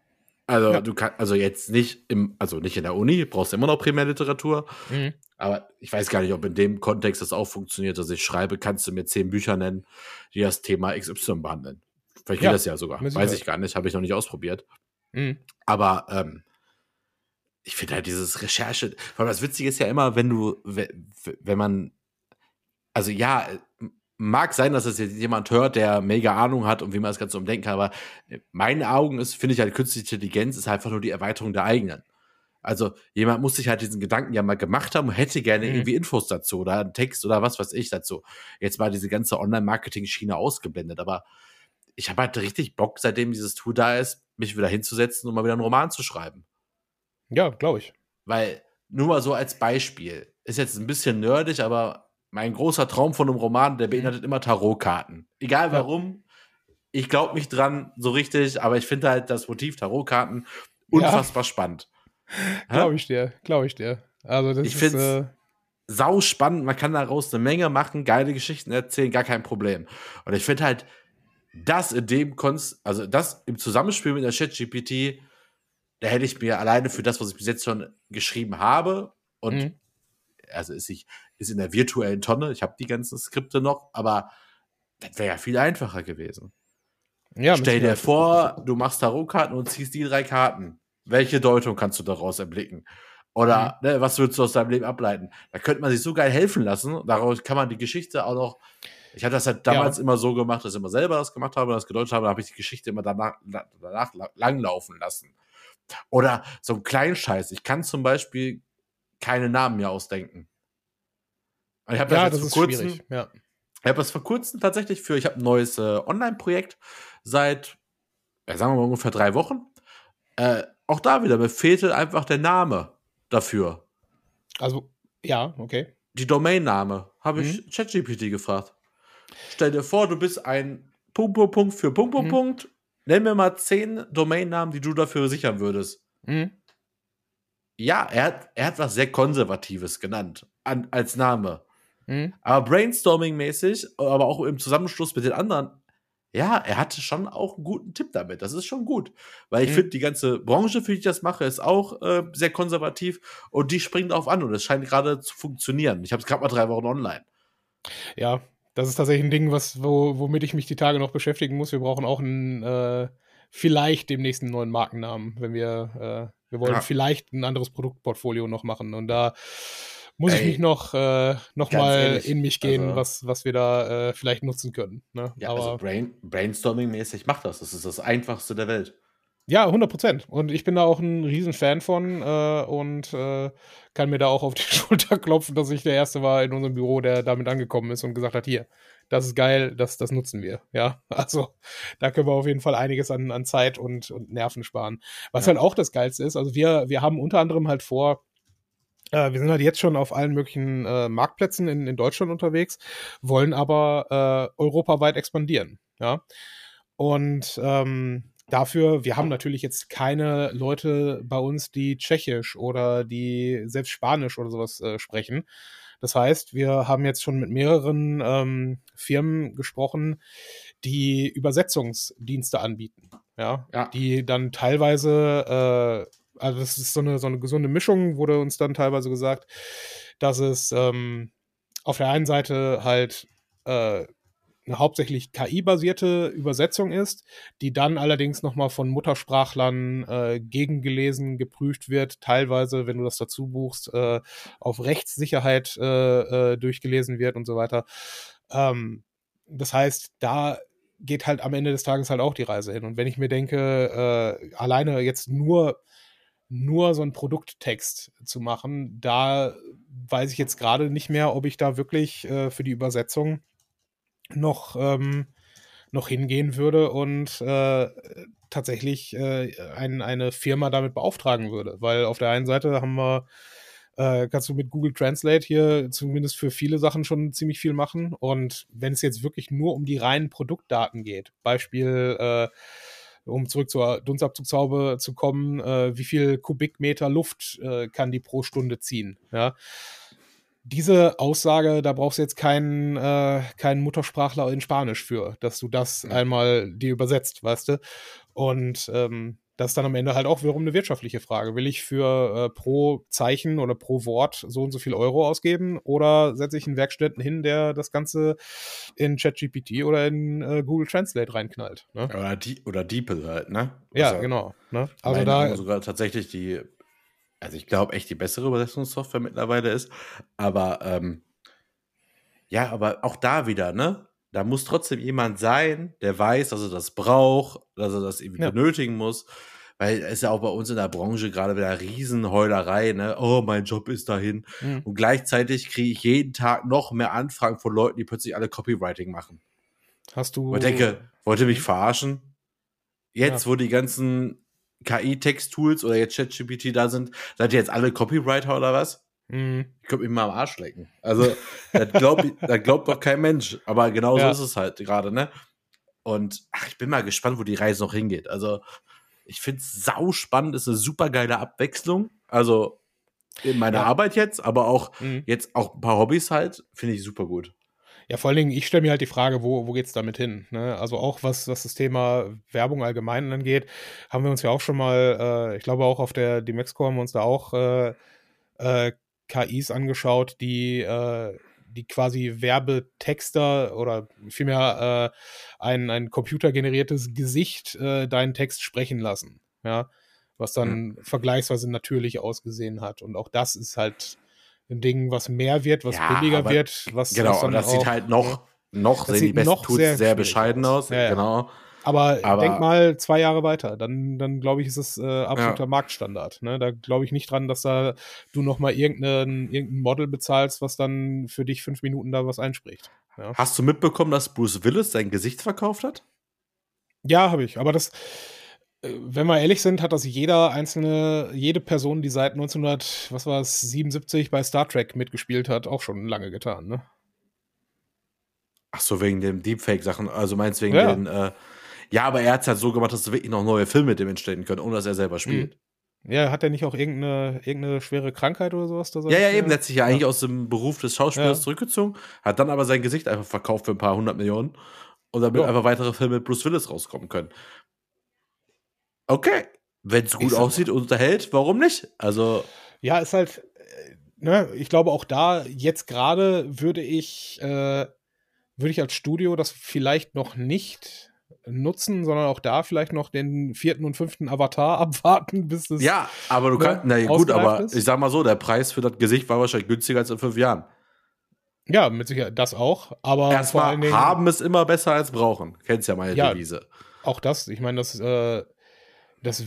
Also ja. du kannst, also jetzt nicht im, also nicht in der Uni, brauchst du immer noch Primärliteratur. Mhm. Aber ich weiß gar nicht, ob in dem Kontext das auch funktioniert, dass ich schreibe, kannst du mir zehn Bücher nennen, die das Thema XY behandeln. Vielleicht geht ja, das ja sogar. Weiß ich gar nicht, habe ich noch nicht ausprobiert. Mhm. Aber ähm, ich finde halt dieses Recherche, weil das Witzige ist ja immer, wenn du, wenn man, also ja, mag sein, dass das jetzt jemand hört, der mega Ahnung hat und wie man das Ganze umdenken kann, aber in meinen Augen ist, finde ich halt, künstliche Intelligenz ist einfach nur die Erweiterung der eigenen. Also jemand muss sich halt diesen Gedanken ja mal gemacht haben und hätte gerne mhm. irgendwie Infos dazu oder einen Text oder was weiß ich dazu. Jetzt war diese ganze Online-Marketing-Schiene ausgeblendet, aber ich habe halt richtig Bock, seitdem dieses Tool da ist, mich wieder hinzusetzen und mal wieder einen Roman zu schreiben. Ja, glaube ich. Weil, nur mal so als Beispiel, ist jetzt ein bisschen nerdig, aber mein großer Traum von einem Roman, der mhm. beinhaltet immer Tarotkarten. Egal warum, ich glaube nicht dran so richtig, aber ich finde halt das Motiv Tarotkarten unfassbar ja. spannend. Glaube ich dir, glaube ich dir. Also das ich finde äh sau spannend, man kann daraus eine Menge machen, geile Geschichten erzählen, gar kein Problem. Und ich finde halt, das in dem Konst, also das im Zusammenspiel mit der ChatGPT, da hätte ich mir alleine für das, was ich bis jetzt schon geschrieben habe, und mhm. Also ist, ich, ist in der virtuellen Tonne, ich habe die ganzen Skripte noch, aber das wäre ja viel einfacher gewesen. Ja, Stell dir vor, du machst Tarotkarten und ziehst die drei Karten welche Deutung kannst du daraus erblicken? Oder mhm. ne, was würdest du aus deinem Leben ableiten? Da könnte man sich so geil helfen lassen. Daraus kann man die Geschichte auch noch. Ich hatte das halt damals ja. immer so gemacht, dass ich immer selber das gemacht habe, das gedeutet habe, dann habe ich die Geschichte immer danach, danach langlaufen lassen. Oder so ein Kleinscheiß. Ich kann zum Beispiel keine Namen mehr ausdenken. ich habe ja, das, das vor kurzem, ja. Ich habe das vor kurzem tatsächlich für, ich habe ein neues äh, Online-Projekt seit, ja, sagen wir mal ungefähr drei Wochen. Äh, auch da wieder, mir fehlte einfach der Name dafür. Also, ja, okay. Die Domainname habe ich mhm. ChatGPT gefragt. Stell dir vor, du bist ein Punkt, Punkt, Punkt für Punkt, Punkt, mhm. Punkt. Nenn mir mal zehn Domainnamen, die du dafür sichern würdest. Mhm. Ja, er hat, er hat was sehr Konservatives genannt an, als Name. Mhm. Aber brainstorming-mäßig, aber auch im Zusammenschluss mit den anderen ja, er hatte schon auch einen guten Tipp damit. Das ist schon gut. Weil ich mhm. finde, die ganze Branche, für die ich das mache, ist auch äh, sehr konservativ und die springen darauf an und es scheint gerade zu funktionieren. Ich habe es gerade mal drei Wochen online. Ja, das ist tatsächlich ein Ding, was, wo, womit ich mich die Tage noch beschäftigen muss. Wir brauchen auch einen, äh, vielleicht demnächst einen neuen Markennamen, wenn wir, äh, wir wollen ja. vielleicht ein anderes Produktportfolio noch machen. Und da muss Ey, ich mich noch, äh, noch mal ehrlich, in mich gehen, also, was, was wir da äh, vielleicht nutzen können. Ne? Ja, also Aber, also Brain, Brainstorming-mäßig macht das. Das ist das Einfachste der Welt. Ja, 100 Prozent. Und ich bin da auch ein Riesenfan von äh, und äh, kann mir da auch auf die Schulter klopfen, dass ich der Erste war in unserem Büro, der damit angekommen ist und gesagt hat, hier, das ist geil, das, das nutzen wir. Ja, also da können wir auf jeden Fall einiges an, an Zeit und, und Nerven sparen. Was ja. halt auch das Geilste ist, also wir, wir haben unter anderem halt vor, äh, wir sind halt jetzt schon auf allen möglichen äh, Marktplätzen in, in Deutschland unterwegs, wollen aber äh, europaweit expandieren. Ja. Und ähm, dafür, wir haben natürlich jetzt keine Leute bei uns, die Tschechisch oder die selbst Spanisch oder sowas äh, sprechen. Das heißt, wir haben jetzt schon mit mehreren ähm, Firmen gesprochen, die Übersetzungsdienste anbieten. Ja, ja. die dann teilweise äh, also das ist so eine, so eine gesunde Mischung, wurde uns dann teilweise gesagt, dass es ähm, auf der einen Seite halt äh, eine hauptsächlich KI-basierte Übersetzung ist, die dann allerdings nochmal von Muttersprachlern äh, gegengelesen, geprüft wird, teilweise, wenn du das dazu buchst, äh, auf Rechtssicherheit äh, äh durchgelesen wird und so weiter. Ähm, das heißt, da geht halt am Ende des Tages halt auch die Reise hin. Und wenn ich mir denke, äh, alleine jetzt nur nur so einen Produkttext zu machen, da weiß ich jetzt gerade nicht mehr, ob ich da wirklich äh, für die Übersetzung noch, ähm, noch hingehen würde und äh, tatsächlich äh, ein, eine Firma damit beauftragen würde. Weil auf der einen Seite haben wir, äh, kannst du mit Google Translate hier zumindest für viele Sachen schon ziemlich viel machen. Und wenn es jetzt wirklich nur um die reinen Produktdaten geht, Beispiel äh, um zurück zur Dunstabzugshaube zu kommen, äh, wie viel Kubikmeter Luft äh, kann die pro Stunde ziehen. Ja? Diese Aussage, da brauchst du jetzt keinen, äh, keinen Muttersprachler in Spanisch für, dass du das einmal dir übersetzt, weißt du? Und ähm, das ist dann am Ende halt auch wiederum eine wirtschaftliche Frage. Will ich für äh, pro Zeichen oder pro Wort so und so viel Euro ausgeben oder setze ich einen Werkstätten hin, der das Ganze in ChatGPT oder in äh, Google Translate reinknallt? Ne? Oder, die, oder DeepL halt, ne? Ja, also, genau. Ne? Also da sogar tatsächlich die also ich glaube echt die bessere Übersetzungssoftware mittlerweile ist. Aber ähm, ja, aber auch da wieder, ne? Da muss trotzdem jemand sein, der weiß, dass er das braucht, dass er das irgendwie ja. benötigen muss. Weil es ist ja auch bei uns in der Branche gerade wieder Riesenheulerei, ne? Oh, mein Job ist dahin. Mhm. Und gleichzeitig kriege ich jeden Tag noch mehr Anfragen von Leuten, die plötzlich alle Copywriting machen. Hast du. Und ich denke, wollte mich verarschen? Jetzt, ja. wo die ganzen KI-Text-Tools oder jetzt ChatGPT da sind, seid ihr jetzt alle Copywriter oder was? Mhm. Ich könnte mich mal am Arsch lecken. Also, das glaubt, das glaubt doch kein Mensch. Aber genau ja. so ist es halt gerade, ne? Und ach, ich bin mal gespannt, wo die Reise noch hingeht. Also, ich finde es sau spannend, ist eine super geile Abwechslung. Also, in meiner ja. Arbeit jetzt, aber auch mhm. jetzt auch ein paar Hobbys halt, finde ich super gut. Ja, vor allen Dingen, ich stelle mir halt die Frage, wo, wo geht es damit hin? Ne? Also auch was, was das Thema Werbung allgemein angeht, haben wir uns ja auch schon mal, äh, ich glaube auch auf der DMEXCO haben wir uns da auch äh, äh, KIs angeschaut, die, äh, die quasi Werbetexter oder vielmehr äh, ein, ein computergeneriertes Gesicht äh, deinen Text sprechen lassen. Ja, was dann mhm. vergleichsweise natürlich ausgesehen hat. Und auch das ist halt ein Ding, was mehr wird, was ja, billiger wird, was genau, was dann das auch, sieht halt noch noch sehen die besten Tools sehr, sehr bescheiden aus, ja, genau. Aber, aber, denk mal zwei Jahre weiter, dann, dann glaube ich, ist es äh, absoluter ja. Marktstandard. Ne? Da glaube ich nicht dran, dass da du noch mal irgendein, irgendein Model bezahlst, was dann für dich fünf Minuten da was einspricht. Ja. Hast du mitbekommen, dass Bruce Willis sein Gesicht verkauft hat? Ja, habe ich. Aber das, wenn wir ehrlich sind, hat das jeder einzelne, jede Person, die seit 1900, was war es, 77 bei Star Trek mitgespielt hat, auch schon lange getan, ne? Ach so, wegen den Deepfake-Sachen, also meinst wegen ja. den, äh, ja, aber er hat es halt so gemacht, dass wirklich noch neue Filme mit dem entstehen können, ohne dass er selber spielt. Mhm. Ja, hat er nicht auch irgendeine, irgendeine schwere Krankheit oder sowas? ja, ja, eben. Der hat sich ja, ja, eigentlich aus dem Beruf des Schauspielers ja. zurückgezogen, hat dann aber sein Gesicht einfach verkauft für ein paar hundert Millionen und damit ja. einfach weitere Filme mit Bruce Willis rauskommen können. Okay, wenn es gut aussieht und unterhält, warum nicht? Also. Ja, ist halt, äh, ne, ich glaube auch da, jetzt gerade würde ich, äh, würde ich als Studio das vielleicht noch nicht nutzen, sondern auch da vielleicht noch den vierten und fünften Avatar abwarten, bis es. Ja, aber du kannst, na gut, aber ist. ich sag mal so, der Preis für das Gesicht war wahrscheinlich günstiger als in fünf Jahren. Ja, mit Sicherheit, das auch. Aber erstmal haben es immer besser als brauchen. Kennst ja meine ja, Devise. Auch das, ich meine, das äh, das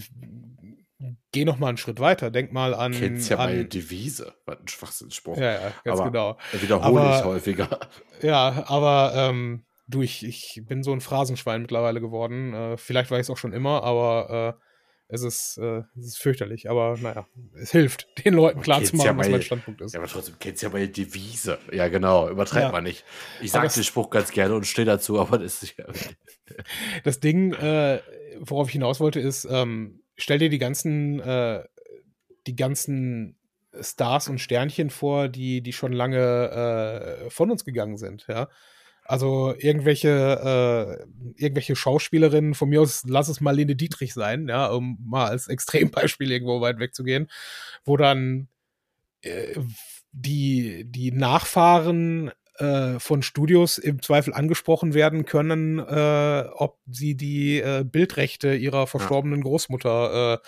geh noch mal einen Schritt weiter. Denk mal an. Kennst ja an, meine Devise. Was ein Schwachsinnsspruch. Ja, ja, ganz aber genau. Wiederhole aber, ich häufiger. Ja, aber ähm, du, ich, ich bin so ein Phrasenschwein mittlerweile geworden. Äh, vielleicht war ich es auch schon immer, aber äh, es ist, äh, es ist fürchterlich, aber naja, es hilft, den Leuten klarzumachen, ja was mein Standpunkt ist. Ja, aber trotzdem kennst ja meine Devise. Ja, genau, übertreibt ja. man nicht. Ich sage den Spruch ganz gerne und stehe dazu, aber das ist ja. das Ding, äh, worauf ich hinaus wollte, ist, ähm, stell dir die ganzen, äh, die ganzen Stars und Sternchen vor, die, die schon lange äh, von uns gegangen sind, ja. Also irgendwelche, äh, irgendwelche Schauspielerinnen, von mir aus lass es mal Lene Dietrich sein, ja, um mal als Extrembeispiel irgendwo weit wegzugehen, wo dann äh, die, die Nachfahren äh, von Studios im Zweifel angesprochen werden können, äh, ob sie die äh, Bildrechte ihrer verstorbenen Großmutter äh,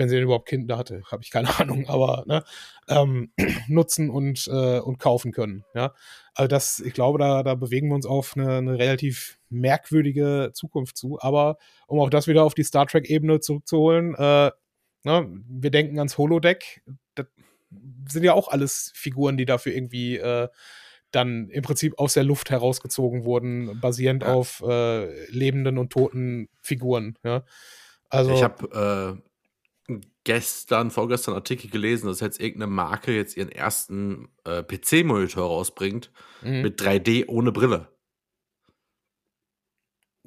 wenn sie denn überhaupt Kinder hatte, habe ich keine Ahnung, aber ne, ähm, nutzen und, äh, und kaufen können. Ja, also das, ich glaube, da, da bewegen wir uns auf eine, eine relativ merkwürdige Zukunft zu. Aber um auch das wieder auf die Star Trek-Ebene zurückzuholen, äh, ne, wir denken ans Holodeck. Das sind ja auch alles Figuren, die dafür irgendwie äh, dann im Prinzip aus der Luft herausgezogen wurden, basierend ja. auf äh, lebenden und toten Figuren. Ja? Also, ich habe äh, gestern, vorgestern Artikel gelesen, dass jetzt irgendeine Marke jetzt ihren ersten äh, PC-Monitor rausbringt mhm. mit 3D ohne Brille.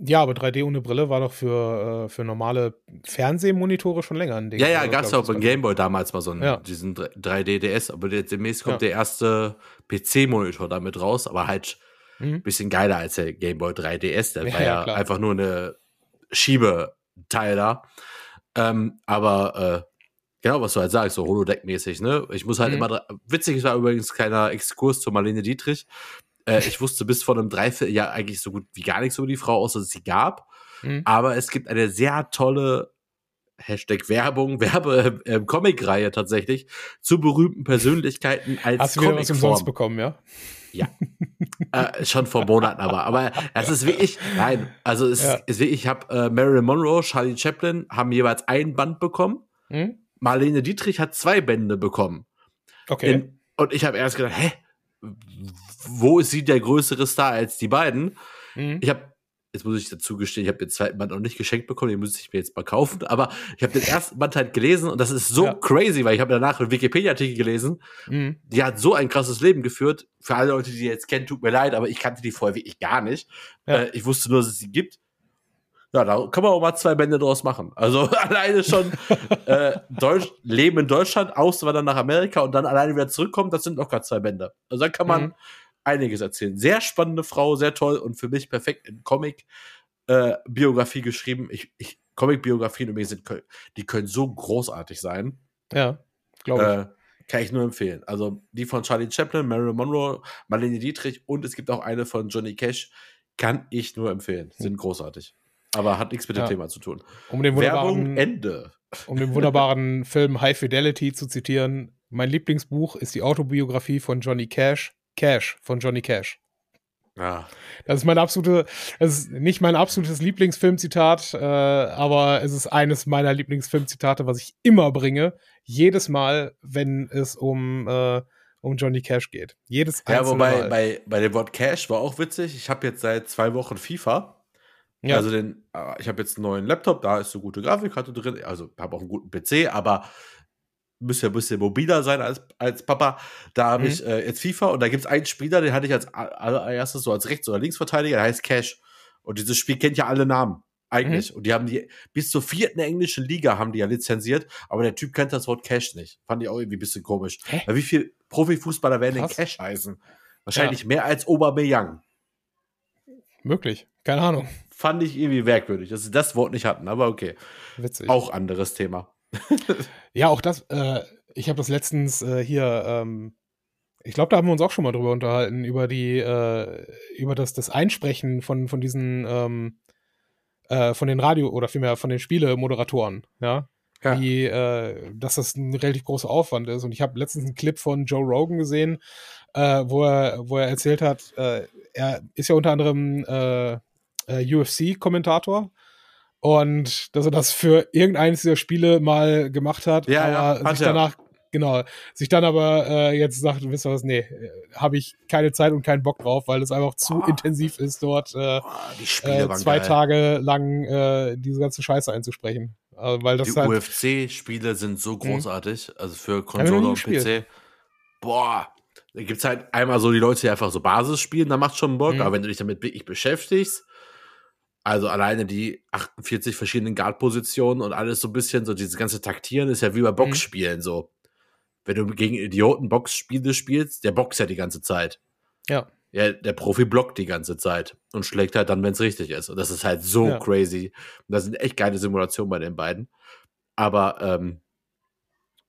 Ja, aber 3D ohne Brille war doch für, äh, für normale Fernsehmonitore schon länger ein Ding. Ja, ja, gab es auch beim Gameboy damals mal so einen, ja. diesen 3D-DS, aber demnächst kommt ja. der erste PC-Monitor damit raus, aber halt ein mhm. bisschen geiler als der Gameboy 3DS. Der ja, war ja, einfach nur eine Schiebeteil da. Ähm, aber äh, genau, was du halt sagst, so Holodeck-mäßig, ne? Ich muss halt mhm. immer, witzig, es war übrigens kleiner Exkurs zu Marlene Dietrich. Äh, ich wusste bis vor einem Dreivierteljahr eigentlich so gut wie gar nichts über die Frau, außer dass es sie gab. Mhm. Aber es gibt eine sehr tolle Hashtag Werbung, Werbe, äh, Comic-Reihe tatsächlich, zu berühmten Persönlichkeiten als Hast du wieder was umsonst bekommen, ja? Ja. äh, schon vor Monaten aber. Aber es ist wirklich, nein, also es ja. ist wirklich, ich habe äh, Marilyn Monroe, Charlie Chaplin haben jeweils ein Band bekommen. Hm? Marlene Dietrich hat zwei Bände bekommen. Okay. In, und ich habe erst gedacht, hä? Wo ist sie der größere Star als die beiden? Mhm. Ich habe jetzt muss ich dazu gestehen, ich habe den zweiten Band noch nicht geschenkt bekommen, den muss ich mir jetzt mal kaufen, aber ich habe den ersten Band halt gelesen und das ist so ja. crazy, weil ich habe danach einen Wikipedia-Artikel gelesen, mhm. die hat so ein krasses Leben geführt. Für alle Leute, die jetzt kennen, tut mir leid, aber ich kannte die vorher wirklich gar nicht. Ja. Äh, ich wusste nur, dass es sie gibt. Ja, da kann man auch mal zwei Bände draus machen. Also alleine schon äh, Deutsch, Leben in Deutschland, auswandern nach Amerika und dann alleine wieder zurückkommen, das sind locker zwei Bände. Also dann kann man mhm einiges erzählen. Sehr spannende Frau, sehr toll und für mich perfekt in Comic-Biografie äh, geschrieben. Ich, ich, Comic-Biografien übrigens sind, die können so großartig sein. Ja, glaube ich. Äh, kann ich nur empfehlen. Also die von Charlie Chaplin, Marilyn Monroe, Marlene Dietrich und es gibt auch eine von Johnny Cash. Kann ich nur empfehlen. Sind großartig. Aber hat nichts mit dem Thema zu tun. Um den Werbung Ende. Um den wunderbaren Film High Fidelity zu zitieren, mein Lieblingsbuch ist die Autobiografie von Johnny Cash, Cash von Johnny Cash. Ja. Das ist mein absolute, das ist nicht mein absolutes Lieblingsfilmzitat, äh, aber es ist eines meiner Lieblingsfilmzitate, was ich immer bringe. Jedes Mal, wenn es um, äh, um Johnny Cash geht. Jedes Ja, wobei bei, bei dem Wort Cash war auch witzig. Ich habe jetzt seit zwei Wochen FIFA. Ja. Also den, äh, ich habe jetzt einen neuen Laptop, da ist so gute Grafikkarte drin, also habe auch einen guten PC, aber müsste ja ein bisschen mobiler sein als, als Papa. Da habe mhm. ich äh, jetzt FIFA und da gibt es einen Spieler, den hatte ich als allererstes so als Rechts- oder Linksverteidiger, der heißt Cash. Und dieses Spiel kennt ja alle Namen. Eigentlich. Mhm. Und die haben die bis zur vierten englischen Liga haben die ja lizenziert, aber der Typ kennt das Wort Cash nicht. Fand ich auch irgendwie ein bisschen komisch. Hä? Weil wie viele Profifußballer werden denn Cash heißen? Wahrscheinlich ja. mehr als Aubameyang. Möglich. Keine Ahnung. Fand ich irgendwie merkwürdig, dass sie das Wort nicht hatten, aber okay. Witzig. Auch anderes Thema. ja, auch das, äh, ich habe das letztens äh, hier, ähm, ich glaube, da haben wir uns auch schon mal drüber unterhalten, über die, äh, über das, das Einsprechen von, von diesen, ähm, äh, von den Radio- oder vielmehr von den Spielemoderatoren, ja. Ja. Wie, äh, dass das ein relativ großer Aufwand ist. Und ich habe letztens einen Clip von Joe Rogan gesehen, äh, wo, er, wo er erzählt hat, er ist ja unter anderem äh, UFC-Kommentator und dass er das für irgendeines dieser Spiele mal gemacht hat, ja, aber ja, sich danach, genau, sich dann aber äh, jetzt sagt, wisst ihr was, nee, äh, habe ich keine Zeit und keinen Bock drauf, weil es einfach zu oh. intensiv ist, dort äh, oh, zwei geil. Tage lang äh, diese ganze Scheiße einzusprechen. Äh, weil das die halt, UFC-Spiele sind so mhm. großartig, mh. also für Controller und PC. Boah, da gibt's halt einmal so die Leute, die einfach so Basis spielen, da macht schon Bock, mhm. aber wenn du dich damit wirklich beschäftigst, also alleine die 48 verschiedenen Guard-Positionen und alles so ein bisschen, so dieses ganze Taktieren ist ja wie bei mhm. Boxspielen so. Wenn du gegen Idioten Boxspiele spielst, der boxt ja die ganze Zeit. Ja. Ja, der Profi blockt die ganze Zeit und schlägt halt dann, wenn es richtig ist. Und das ist halt so ja. crazy. Und das sind echt geile Simulationen bei den beiden. Aber, ähm,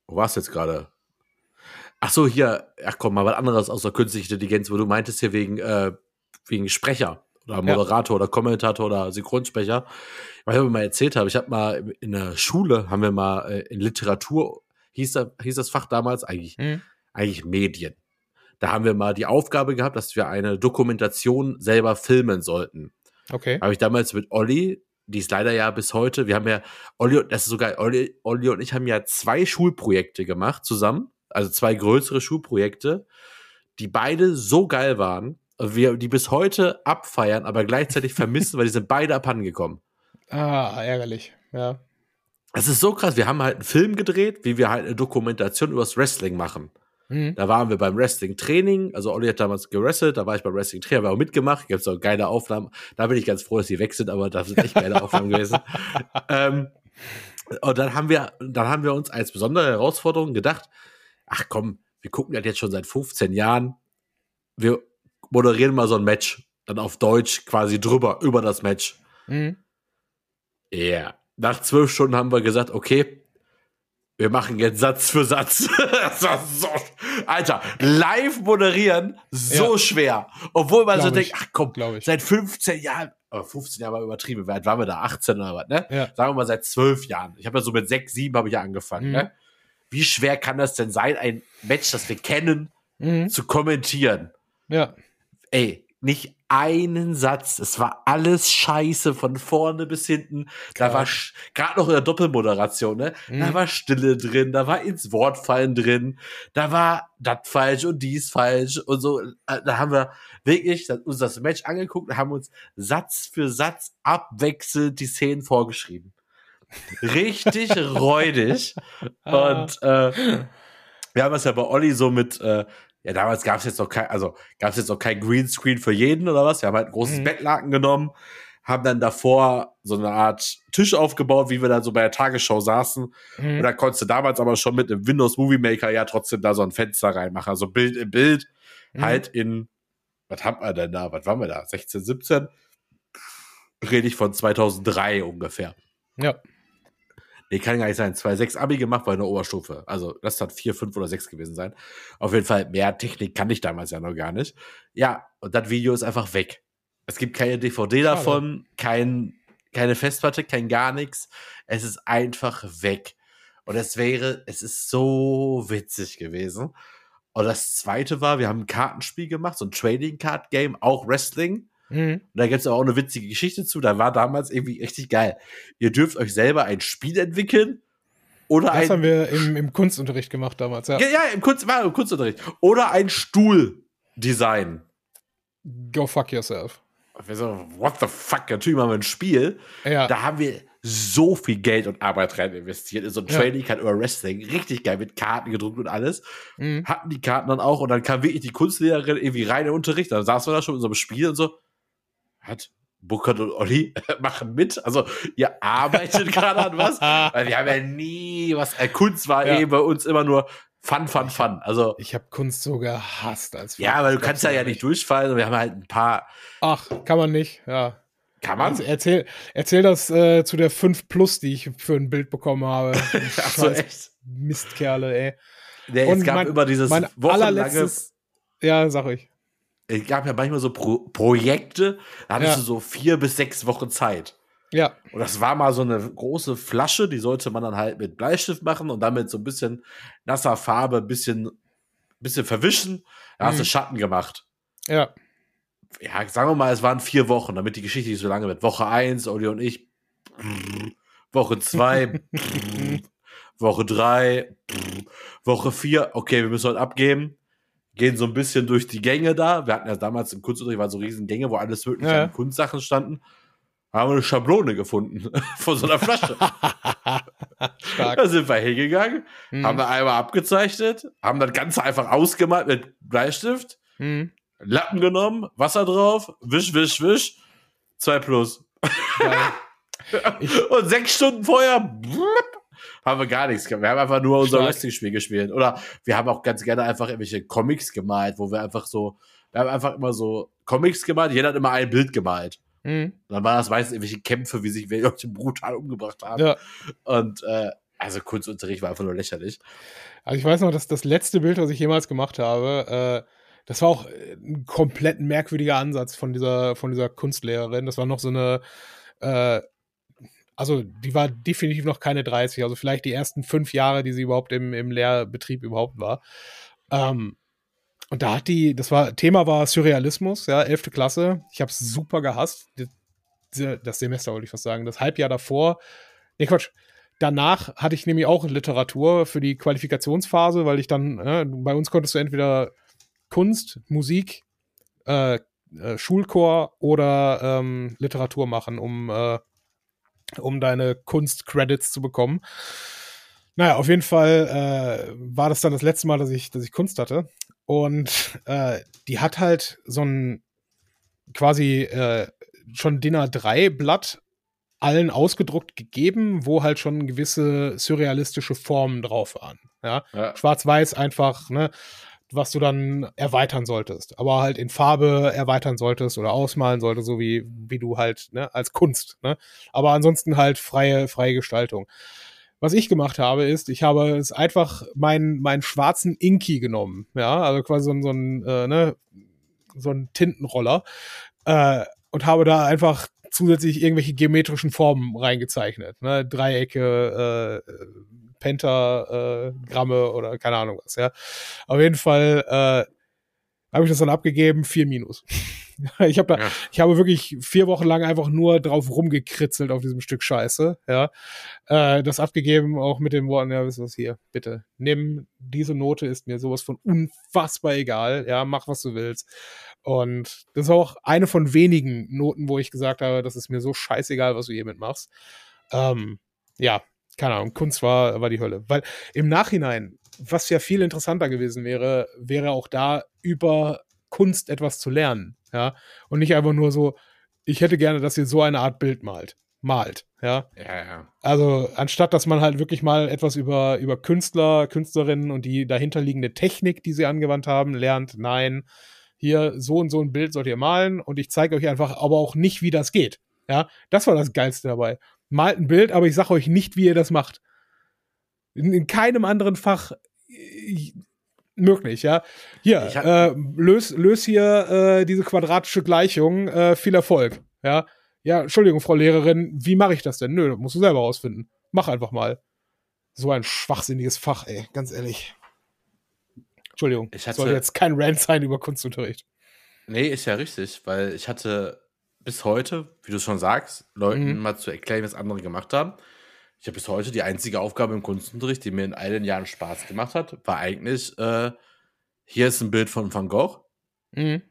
wo war's jetzt gerade? Ach so, hier, ach komm, mal was anderes außer künstliche Intelligenz, wo du meintest hier wegen, äh, wegen Sprecher oder Moderator ja. oder Kommentator oder Synchronsprecher. Weil ich mal erzählt habe, ich habe mal in der Schule, haben wir mal äh, in Literatur, hieß, da, hieß das Fach damals eigentlich, mhm. eigentlich Medien. Da haben wir mal die Aufgabe gehabt, dass wir eine Dokumentation selber filmen sollten. Okay. Habe ich damals mit Olli, die ist leider ja bis heute, wir haben ja, Olli, das ist sogar, Olli, Olli und ich haben ja zwei Schulprojekte gemacht zusammen, also zwei größere Schulprojekte, die beide so geil waren, wir die bis heute abfeiern, aber gleichzeitig vermissen, weil die sind beide abhandengekommen. Ah, ärgerlich, ja. Es ist so krass, wir haben halt einen Film gedreht, wie wir halt eine Dokumentation übers Wrestling machen. Mhm. Da waren wir beim Wrestling-Training, also Olli hat damals gewrestelt, da war ich beim Wrestling-Training, habe auch mitgemacht, gibt so geile Aufnahmen. Da bin ich ganz froh, dass die weg sind, aber das sind echt geile Aufnahmen gewesen. Ähm, und dann haben wir, dann haben wir uns als besondere Herausforderung gedacht, ach komm, wir gucken das jetzt schon seit 15 Jahren. Wir moderieren mal so ein Match. Dann auf Deutsch quasi drüber, über das Match. Mhm. Ja. Yeah. Nach zwölf Stunden haben wir gesagt, okay, wir machen jetzt Satz für Satz. das war so, Alter, live moderieren, so ja. schwer. Obwohl man Glaub so ich. denkt, ach komm, seit 15 Jahren, aber 15 Jahre war übertrieben. Wie alt waren wir da? 18 oder was, ne? Ja. Sagen wir mal seit 12 Jahren. Ich habe ja so mit 6, 7 habe ich ja angefangen, Mhm. ne? Wie schwer kann das denn sein, ein Match, das wir kennen, Mhm. zu kommentieren? Ja. Ey, nicht einen Satz. Es war alles scheiße von vorne bis hinten. Da Krass. war gerade noch in der Doppelmoderation, ne? Da Mhm. war Stille drin, da war ins Wort fallen drin, da war das falsch und dies falsch und so. Äh, Da haben wir wirklich uns das Match angeguckt und haben uns Satz für Satz abwechselnd die Szenen vorgeschrieben. Richtig räudig. Und äh, wir haben es ja bei Olli so mit, äh, ja, damals gab es jetzt noch kein, also gab es jetzt noch kein Greenscreen für jeden oder was. Wir haben halt ein großes Mhm. Bettlaken genommen, haben dann davor so eine Art Tisch aufgebaut, wie wir da so bei der Tagesschau saßen. Mhm. Und da konntest du damals aber schon mit dem Windows Movie Maker ja trotzdem da so ein Fenster reinmachen. Also Bild im Bild, Mhm. halt in, was haben wir denn da? Was waren wir da? 16, 17? Rede ich von 2003 ungefähr. Ja. Nee, kann gar nicht sein. 2,6 Abi gemacht bei einer Oberstufe. Also, das hat 4, 5 oder 6 gewesen sein. Auf jeden Fall, mehr Technik kann ich damals ja noch gar nicht. Ja, und das Video ist einfach weg. Es gibt keine DVD Schade. davon, kein, keine Festplatte, kein gar nichts. Es ist einfach weg. Und es wäre, es ist so witzig gewesen. Und das zweite war, wir haben ein Kartenspiel gemacht, so ein Trading Card Game, auch Wrestling. Mhm. Und da gibt es aber auch eine witzige Geschichte zu. Da war damals irgendwie richtig geil. Ihr dürft euch selber ein Spiel entwickeln oder Das ein. haben wir im, im Kunstunterricht gemacht damals, ja. ja, ja, im, Kunst, war im Kunstunterricht. Oder ein Stuhl design. Go fuck yourself. Wir so, what the fuck? Natürlich machen wir ein Spiel. Ja. Da haben wir so viel Geld und Arbeit rein investiert in so ein Ja. Trading Card oder Wrestling. Richtig geil, mit Karten gedruckt und alles. Mhm. Hatten die Karten dann auch und dann kam wirklich die Kunstlehrerin irgendwie rein in den Unterricht. Dann saßen wir da schon in so einem Spiel und so. Hat Burkhard und Olli machen mit. Also, ihr arbeitet gerade an was. Weil wir haben ja nie was. Äh, Kunst war Ja. eh bei uns immer nur Fun, Fun, Fun. Also, Ich habe Kunst so gehasst als ja, aber du kannst ja, ja nicht durchfallen. Und wir haben halt ein paar. Ach, kann man nicht, ja. Kann man? Also erzähl, erzähl das äh, zu der 5 Plus, die ich für ein Bild bekommen habe. Ach so, echt? Mistkerle, ey. Nee, Und es gab mein- immer dieses Mein wochenlange. Ja, sag ich. Es gab ja manchmal so Pro Projekte, da hattest Ja. du so vier bis sechs Wochen Zeit. Ja. Und das war mal so eine große Flasche, die sollte man dann halt mit Bleistift machen und damit so ein bisschen nasser Farbe, ein bisschen, bisschen verwischen. Da hast du Mhm. Schatten gemacht. Ja. Ja, sagen wir mal, es waren vier Wochen, damit die Geschichte nicht so lange wird. Woche eins, Olli und ich. Woche zwei, Woche drei, Woche vier. Okay, wir müssen heute abgeben. Gehen so ein bisschen durch die Gänge da. Wir hatten ja damals im Kunstunterricht waren so riesen Gänge, wo alles mögliche Ja. an Kunstsachen standen. Haben wir eine Schablone gefunden von so einer Flasche. Stark. Da sind wir hingegangen, Mhm. haben wir einmal abgezeichnet, haben das Ganze einfach ausgemalt mit Bleistift, Mhm. Lappen genommen, Wasser drauf, wisch, wisch, wisch, zwei plus. Und sechs Stunden vorher blub, haben wir gar nichts gemacht. Wir haben einfach nur unser. Wrestling-Spiel gespielt. Oder wir haben auch ganz gerne einfach irgendwelche Comics gemalt, wo wir einfach so, wir haben einfach immer so Comics gemalt, jeder hat immer ein Bild gemalt. Mhm. Und dann waren das meistens irgendwelche Kämpfe, wie sich welche brutal umgebracht haben. Ja. Und äh, also Kunstunterricht war einfach nur lächerlich. Also ich weiß noch, dass das letzte Bild, was ich jemals gemacht habe, äh, das war auch äh, ein komplett merkwürdiger Ansatz von dieser, von dieser Kunstlehrerin. Das war noch so eine, äh, also die war definitiv noch keine 30, also vielleicht die ersten fünf Jahre, die sie überhaupt im, im Lehrbetrieb überhaupt war. Ähm, und da hat die, das war, Thema war Surrealismus, ja, 11. Klasse. Ich habe es super gehasst. Das Semester wollte ich fast sagen. Das Halbjahr davor, nee, Quatsch. Danach hatte ich nämlich auch Literatur für die Qualifikationsphase, weil ich dann, äh, bei uns konntest du entweder Kunst, Musik, äh, äh, Schulchor oder ähm, Literatur machen, um, äh, um deine Kunst-Credits zu bekommen. Naja, auf jeden Fall äh, war das dann das letzte Mal, dass ich, dass ich Kunst hatte. Und äh, die hat halt so ein quasi äh, schon DIN A3-Blatt allen ausgedruckt gegeben, wo halt schon gewisse surrealistische Formen drauf waren. Ja, Ja. schwarz-weiß einfach, ne, was du dann erweitern solltest, aber halt in Farbe erweitern solltest oder ausmalen solltest, so wie, wie du halt, ne, als Kunst, ne, aber ansonsten halt freie, freie Gestaltung. Was ich gemacht habe, ist, ich habe es einfach meinen, meinen schwarzen Inky genommen, ja, also quasi so, ein- so ein, äh, ne, so ein Tintenroller, äh, und habe da einfach zusätzlich irgendwelche geometrischen Formen reingezeichnet. Ne? Dreiecke, äh, Pentagramme oder keine Ahnung was, ja. Auf jeden Fall äh, habe ich das dann abgegeben, vier Minus. ich habe da, ja. ich habe wirklich vier Wochen lang einfach nur drauf rumgekritzelt auf diesem Stück Scheiße, ja. Äh, das abgegeben auch mit den Worten, ja, wisst ihr was hier, bitte, nimm diese Note, ist mir sowas von unfassbar egal, ja, mach was du willst. Und das ist auch eine von wenigen Noten, wo ich gesagt habe, das ist mir so scheißegal, was du hier mitmachst. Ähm, ja, keine Ahnung, Kunst war, war die Hölle. Weil im Nachhinein, was ja viel interessanter gewesen wäre, wäre auch da über Kunst etwas zu lernen. Ja. Und nicht einfach nur so, ich hätte gerne, dass ihr so eine Art Bild malt. Malt, ja. Ja, ja. Also, anstatt dass man halt wirklich mal etwas über, über Künstler, Künstlerinnen und die dahinterliegende Technik, die sie angewandt haben, lernt, nein, hier so und so ein Bild sollt ihr malen und ich zeige euch einfach aber auch nicht, wie das geht. Ja, das war das Geilste dabei malt ein Bild, aber ich sage euch nicht, wie ihr das macht. In, in keinem anderen Fach äh, möglich, ja. Hier, äh, lös, lös hier äh, diese quadratische Gleichung, äh, viel Erfolg, ja. Ja, Entschuldigung, Frau Lehrerin, wie mache ich das denn? Nö, das musst du selber rausfinden. Mach einfach mal. So ein schwachsinniges Fach, ey, ganz ehrlich. Entschuldigung, ich hatte, soll jetzt kein Rant sein über Kunstunterricht. Nee, ist ja richtig, weil ich hatte bis heute, wie du schon sagst, Leuten mhm. mal zu erklären, was andere gemacht haben. Ich habe bis heute die einzige Aufgabe im Kunstunterricht, die mir in all den Jahren Spaß gemacht hat, war eigentlich, äh, hier ist ein Bild von Van Gogh. Mhm.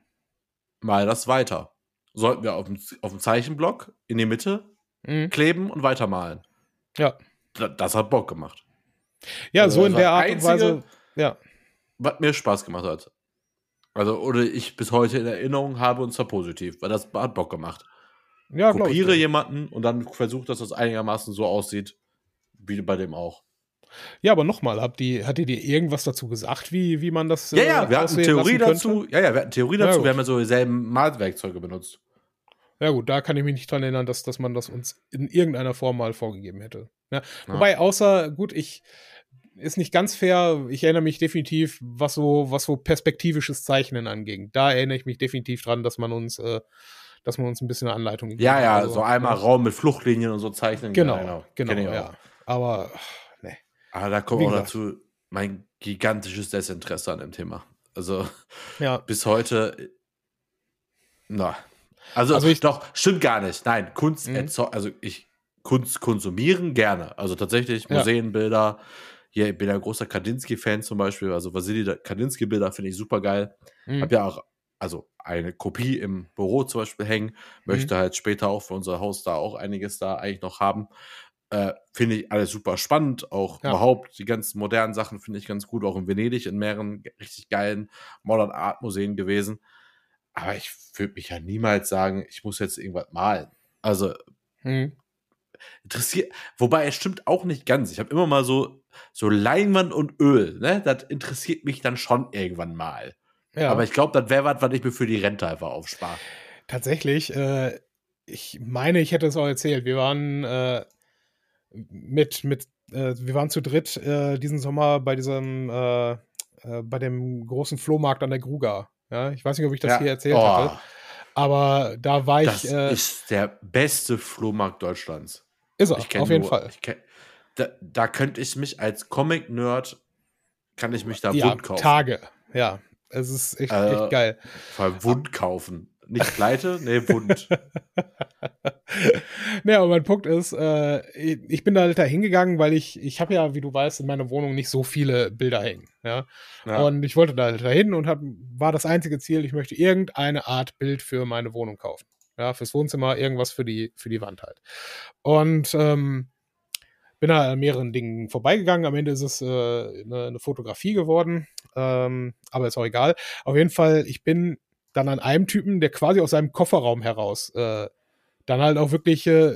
Mal das weiter. Sollten wir auf dem, auf dem Zeichenblock in die Mitte mhm. kleben und weitermalen. Ja. Das, das hat Bock gemacht. Ja, also so in der Art und Weise. Ja. Was mir Spaß gemacht hat. Also, oder ich bis heute in Erinnerung habe und zwar positiv, weil das hat Bock gemacht. Ja, Kopiere jemanden und dann versucht, dass das einigermaßen so aussieht, wie bei dem auch. Ja, aber nochmal, habt die, hat ihr dir irgendwas dazu gesagt, wie, wie man das. Ja, ja, äh, wir hatten Theorie dazu. Ja, ja, wir hatten Theorie dazu. Ja, wir haben ja so dieselben Malwerkzeuge benutzt. Ja, gut, da kann ich mich nicht dran erinnern, dass, dass man das uns in irgendeiner Form mal vorgegeben hätte. Ja, wobei, außer, gut, ich, ist nicht ganz fair. Ich erinnere mich definitiv, was so, was so perspektivisches Zeichnen anging. Da erinnere ich mich definitiv dran, dass man uns, äh, dass man uns ein bisschen Anleitung gegeben ja. Ja, also, so einmal. Raum mit Fluchtlinien und so zeichnen. Genau, genau, genau ja. Aber, ne. Aber da kommt auch dazu mein gigantisches Desinteresse an dem Thema. Also, ja. bis heute, na. Also, also ich, doch, stimmt gar nicht. Nein, Kunst mhm. also ich, Kunst konsumieren gerne. Also tatsächlich Museenbilder, ja hier, ich bin ein großer Kandinsky-Fan zum Beispiel. Also Vasili Kandinsky-Bilder finde ich super geil. Mhm. Hab ja auch, also eine Kopie im Büro zum Beispiel hängen. Möchte mhm. halt später auch für unser Haus da auch einiges da eigentlich noch haben. Äh, finde ich alles super spannend. Auch ja. überhaupt die ganzen modernen Sachen finde ich ganz gut. Auch in Venedig in mehreren richtig geilen Modern Art Museen gewesen. Aber ich würde mich ja niemals sagen, ich muss jetzt irgendwas malen. Also, mhm interessiert, wobei es stimmt auch nicht ganz. Ich habe immer mal so, so Leinwand und Öl, ne? Das interessiert mich dann schon irgendwann mal. Ja. Aber ich glaube, das wäre was, was ich mir für die Rente einfach aufspare. Tatsächlich, äh, ich meine, ich hätte es auch erzählt. Wir waren äh, mit, mit, äh, wir waren zu dritt äh, diesen Sommer bei diesem, äh, äh, bei dem großen Flohmarkt an der Gruga. Ja, ich weiß nicht, ob ich das ja. hier erzählt oh. hatte. Aber da war das ich. Das ist der beste Flohmarkt Deutschlands. Ist er, auf jeden nur, Fall. Kenn, da, da, könnte ich mich als Comic-Nerd, kann ich mich da ja, Wund kaufen. Tage, ja. Es ist echt, äh, echt geil. Vor allem Wund kaufen. Nicht pleite, nee, Wund. naja, aber mein Punkt ist, äh, ich bin da halt da hingegangen, weil ich, ich habe ja, wie du weißt, in meiner Wohnung nicht so viele Bilder hängen. Ja? ja. Und ich wollte da halt dahin und hab, war das einzige Ziel, ich möchte irgendeine Art Bild für meine Wohnung kaufen. Ja, fürs Wohnzimmer, irgendwas für die, für die Wand halt. Und ähm, bin da an mehreren Dingen vorbeigegangen. Am Ende ist es äh, eine, eine, Fotografie geworden, ähm, aber ist auch egal. Auf jeden Fall, ich bin dann an einem Typen, der quasi aus seinem Kofferraum heraus äh, dann halt auch wirklich äh,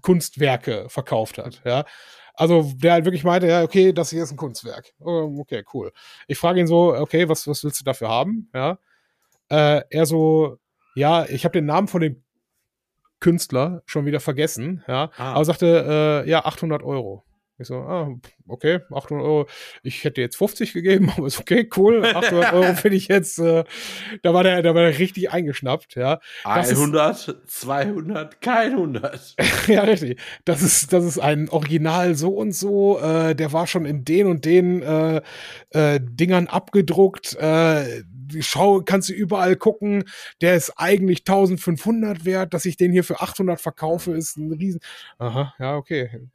Kunstwerke verkauft hat. Ja, also der halt wirklich meinte, ja, okay, das hier ist ein Kunstwerk. Oh, okay, cool. Ich frage ihn so, okay, was, was willst du dafür haben? Ja, äh, er so, ja, ich habe den Namen von dem Künstler schon wieder vergessen, ja, ah. aber sagte, äh, ja, 800 Euro. Ich so, ah, okay, 800 Euro. Ich hätte jetzt 50 gegeben, aber ist okay, cool. 800 Euro finde ich jetzt, äh, da war der, da war der richtig eingeschnappt, ja. Das 100, ist, 200, kein 100. ja, richtig. Das ist, das ist ein Original so und so, äh, der war schon in den und den äh, äh, Dingern abgedruckt, äh, Schau, kannst du überall gucken, der ist eigentlich 1500 wert, dass ich den hier für 800 verkaufe, ist ein Riesen. Aha, ja, okay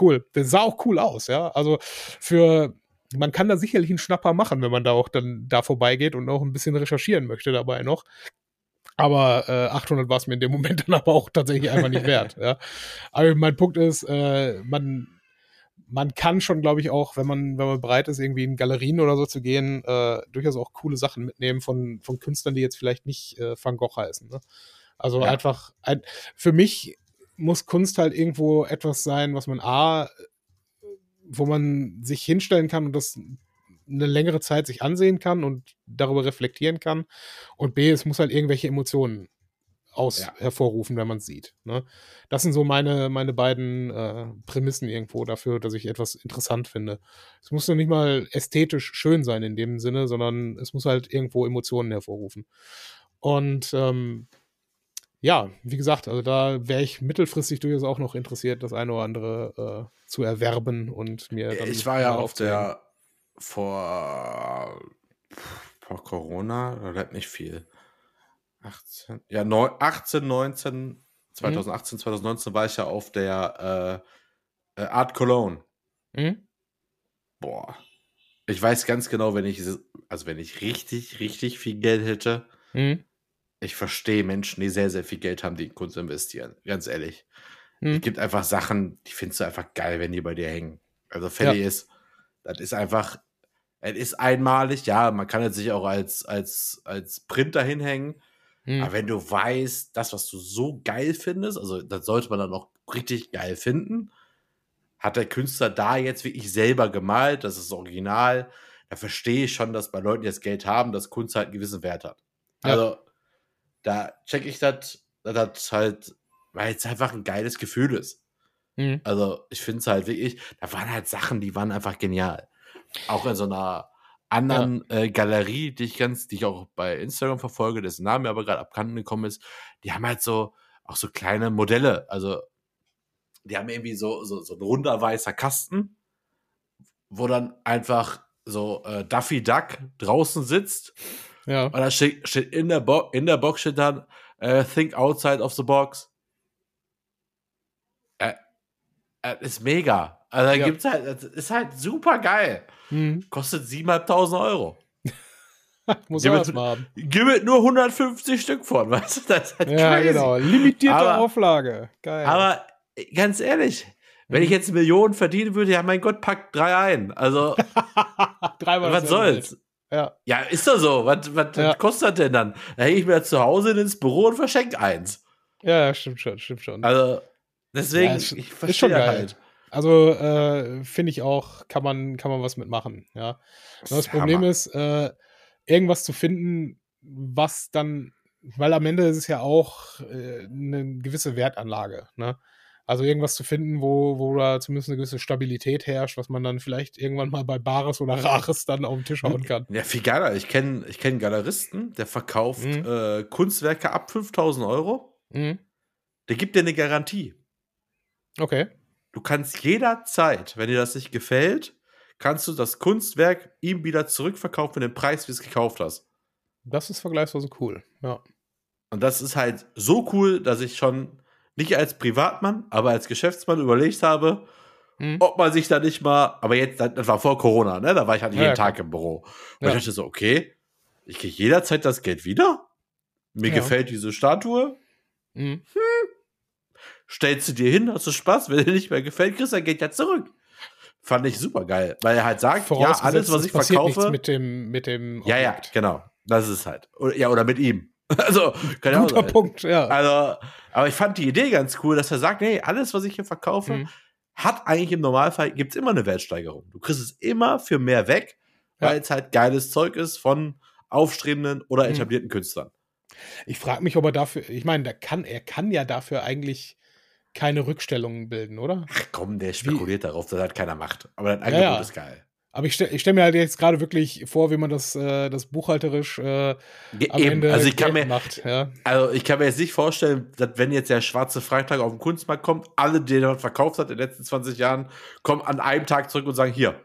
cool. Der sah auch cool aus, ja. Also für, man kann da sicherlich einen Schnapper machen, wenn man da auch dann da vorbeigeht und auch ein bisschen recherchieren möchte dabei noch. Aber äh, 800 war es mir in dem Moment dann aber auch tatsächlich einfach nicht wert. Ja. Aber mein Punkt ist, äh, man, man kann schon, glaube ich, auch, wenn man, wenn man bereit ist, irgendwie in Galerien oder so zu gehen, äh, durchaus auch coole Sachen mitnehmen von, von Künstlern, die jetzt vielleicht nicht äh, Van Gogh heißen. Ne? Also ja. einfach, ein, für mich muss Kunst halt irgendwo etwas sein, was man A, wo man sich hinstellen kann und das eine längere Zeit sich ansehen kann und darüber reflektieren kann. Und B, es muss halt irgendwelche Emotionen aus ja. hervorrufen, wenn man es sieht. Ne? Das sind so meine, meine beiden äh, Prämissen irgendwo dafür, dass ich etwas interessant finde. Es muss noch nicht mal ästhetisch schön sein in dem Sinne, sondern es muss halt irgendwo Emotionen hervorrufen. Und ähm, ja, wie gesagt, also da wäre ich mittelfristig durchaus auch noch interessiert, das eine oder andere äh, zu erwerben und mir dann. Ich war ja auf der vor, vor Corona, da bleibt nicht viel. 18, ja, 18, 19, 2018, mhm. 2019 war ich ja auf der äh, äh, Art Cologne. Mhm. Boah. Ich weiß ganz genau, wenn ich, also wenn ich richtig, richtig viel Geld hätte, mhm ich verstehe Menschen, die sehr, sehr viel Geld haben, die in Kunst investieren. Ganz ehrlich. Hm. Es gibt einfach Sachen, die findest du einfach geil, wenn die bei dir hängen. Also Fertig ja. ist, das ist einfach, es ist einmalig, ja, man kann es sich auch als, als, als Printer hinhängen. Hm. Aber wenn du weißt, das, was du so geil findest, also das sollte man dann auch richtig geil finden, hat der Künstler da jetzt wirklich selber gemalt, das ist original. Da verstehe ich schon, dass bei Leuten, die jetzt Geld haben, dass Kunst halt einen gewissen Wert hat. Also, ja da check ich das, das halt, weil es einfach ein geiles Gefühl ist. Mhm. Also ich finde es halt wirklich, da waren halt Sachen, die waren einfach genial. Auch in so einer anderen ja. äh, Galerie, die ich ganz, die ich auch bei Instagram verfolge, dessen Name mir aber gerade abkanten gekommen ist, die haben halt so auch so kleine Modelle. Also die haben irgendwie so, so, so ein runder weißer Kasten, wo dann einfach so äh, Duffy Duck draußen sitzt ja. Und da steht, steht in, der Bo in der Box steht dann, uh, think outside of the box. Äh, äh, ist mega. Also da ja. gibt's halt, ist halt super geil. Mhm. Kostet 7.500 Euro. Muss man erstmal haben. Gib mir nur 150 Stück von, weißt du? Das ist halt ja, crazy. genau. Limitierte aber, Auflage. Geil. Aber ganz ehrlich, wenn mhm. ich jetzt Millionen verdienen würde, ja, mein Gott, packt drei ein. Also, was soll's? Ja. Ja, ist doch so. Was, was ja. kostet das denn dann? Da hänge ich mir zu Hause ins Büro und verschenke eins. Ja, stimmt schon, stimmt schon. Also, deswegen, ja, ist, ich verstehe schon halt. Also, äh, finde ich auch, kann man, kann man was mitmachen, ja. Das, das Problem Hammer. ist, äh, irgendwas zu finden, was dann, weil am Ende ist es ja auch äh, eine gewisse Wertanlage, ne? Also irgendwas zu finden, wo, wo da zumindest eine gewisse Stabilität herrscht, was man dann vielleicht irgendwann mal bei Bares oder Rares dann auf den Tisch hauen kann. Ja, viel geiler. Ich kenne ich kenn Galeristen, der verkauft mhm. äh, Kunstwerke ab 5000 Euro. Mhm. Der gibt dir eine Garantie. Okay. Du kannst jederzeit, wenn dir das nicht gefällt, kannst du das Kunstwerk ihm wieder zurückverkaufen für den Preis, wie du es gekauft hast. Das ist vergleichsweise cool, ja. Und das ist halt so cool, dass ich schon nicht als Privatmann, aber als Geschäftsmann überlegt habe, hm. ob man sich da nicht mal, aber jetzt, das war vor Corona, ne? Da war ich halt jeden ja, Tag im Büro. Und ja. ich dachte so, okay, ich kriege jederzeit das Geld wieder. Mir ja. gefällt diese Statue. Mhm. Hm. Stellst du dir hin, hast du Spaß, wenn dir nicht mehr gefällt, kriegst du dein Geld ja zurück. Fand ich super geil, weil er halt sagt, ja, alles, was ich verkaufe. mit dem, mit dem Objekt. Ja, ja, genau. Das ist halt. Ja, oder mit ihm. Also, kann Guter sein. Punkt, ja. Also, aber ich fand die Idee ganz cool, dass er sagt, nee, alles, was ich hier verkaufe, mhm. hat eigentlich im Normalfall, gibt es immer eine Wertsteigerung. Du kriegst es immer für mehr weg, weil ja. es halt geiles Zeug ist von aufstrebenden oder mhm. etablierten mhm. Künstlern. Ich frage mich, ob er dafür, ich meine, der kann, er kann ja dafür eigentlich keine Rückstellungen bilden, oder? Ach komm, der spekuliert Wie? darauf, dass halt keiner macht. Aber das Angebot ja, ja. ist geil. Aber ich stelle stell mir halt jetzt gerade wirklich vor, wie man das, äh, das buchhalterisch äh, am Eben. Ende also ich kann mir, macht. Ja. Also ich kann mir jetzt nicht vorstellen, dass wenn jetzt der schwarze Freitag auf den Kunstmarkt kommt, alle, die er verkauft hat in den letzten 20 Jahren, kommen an einem Tag zurück und sagen, hier.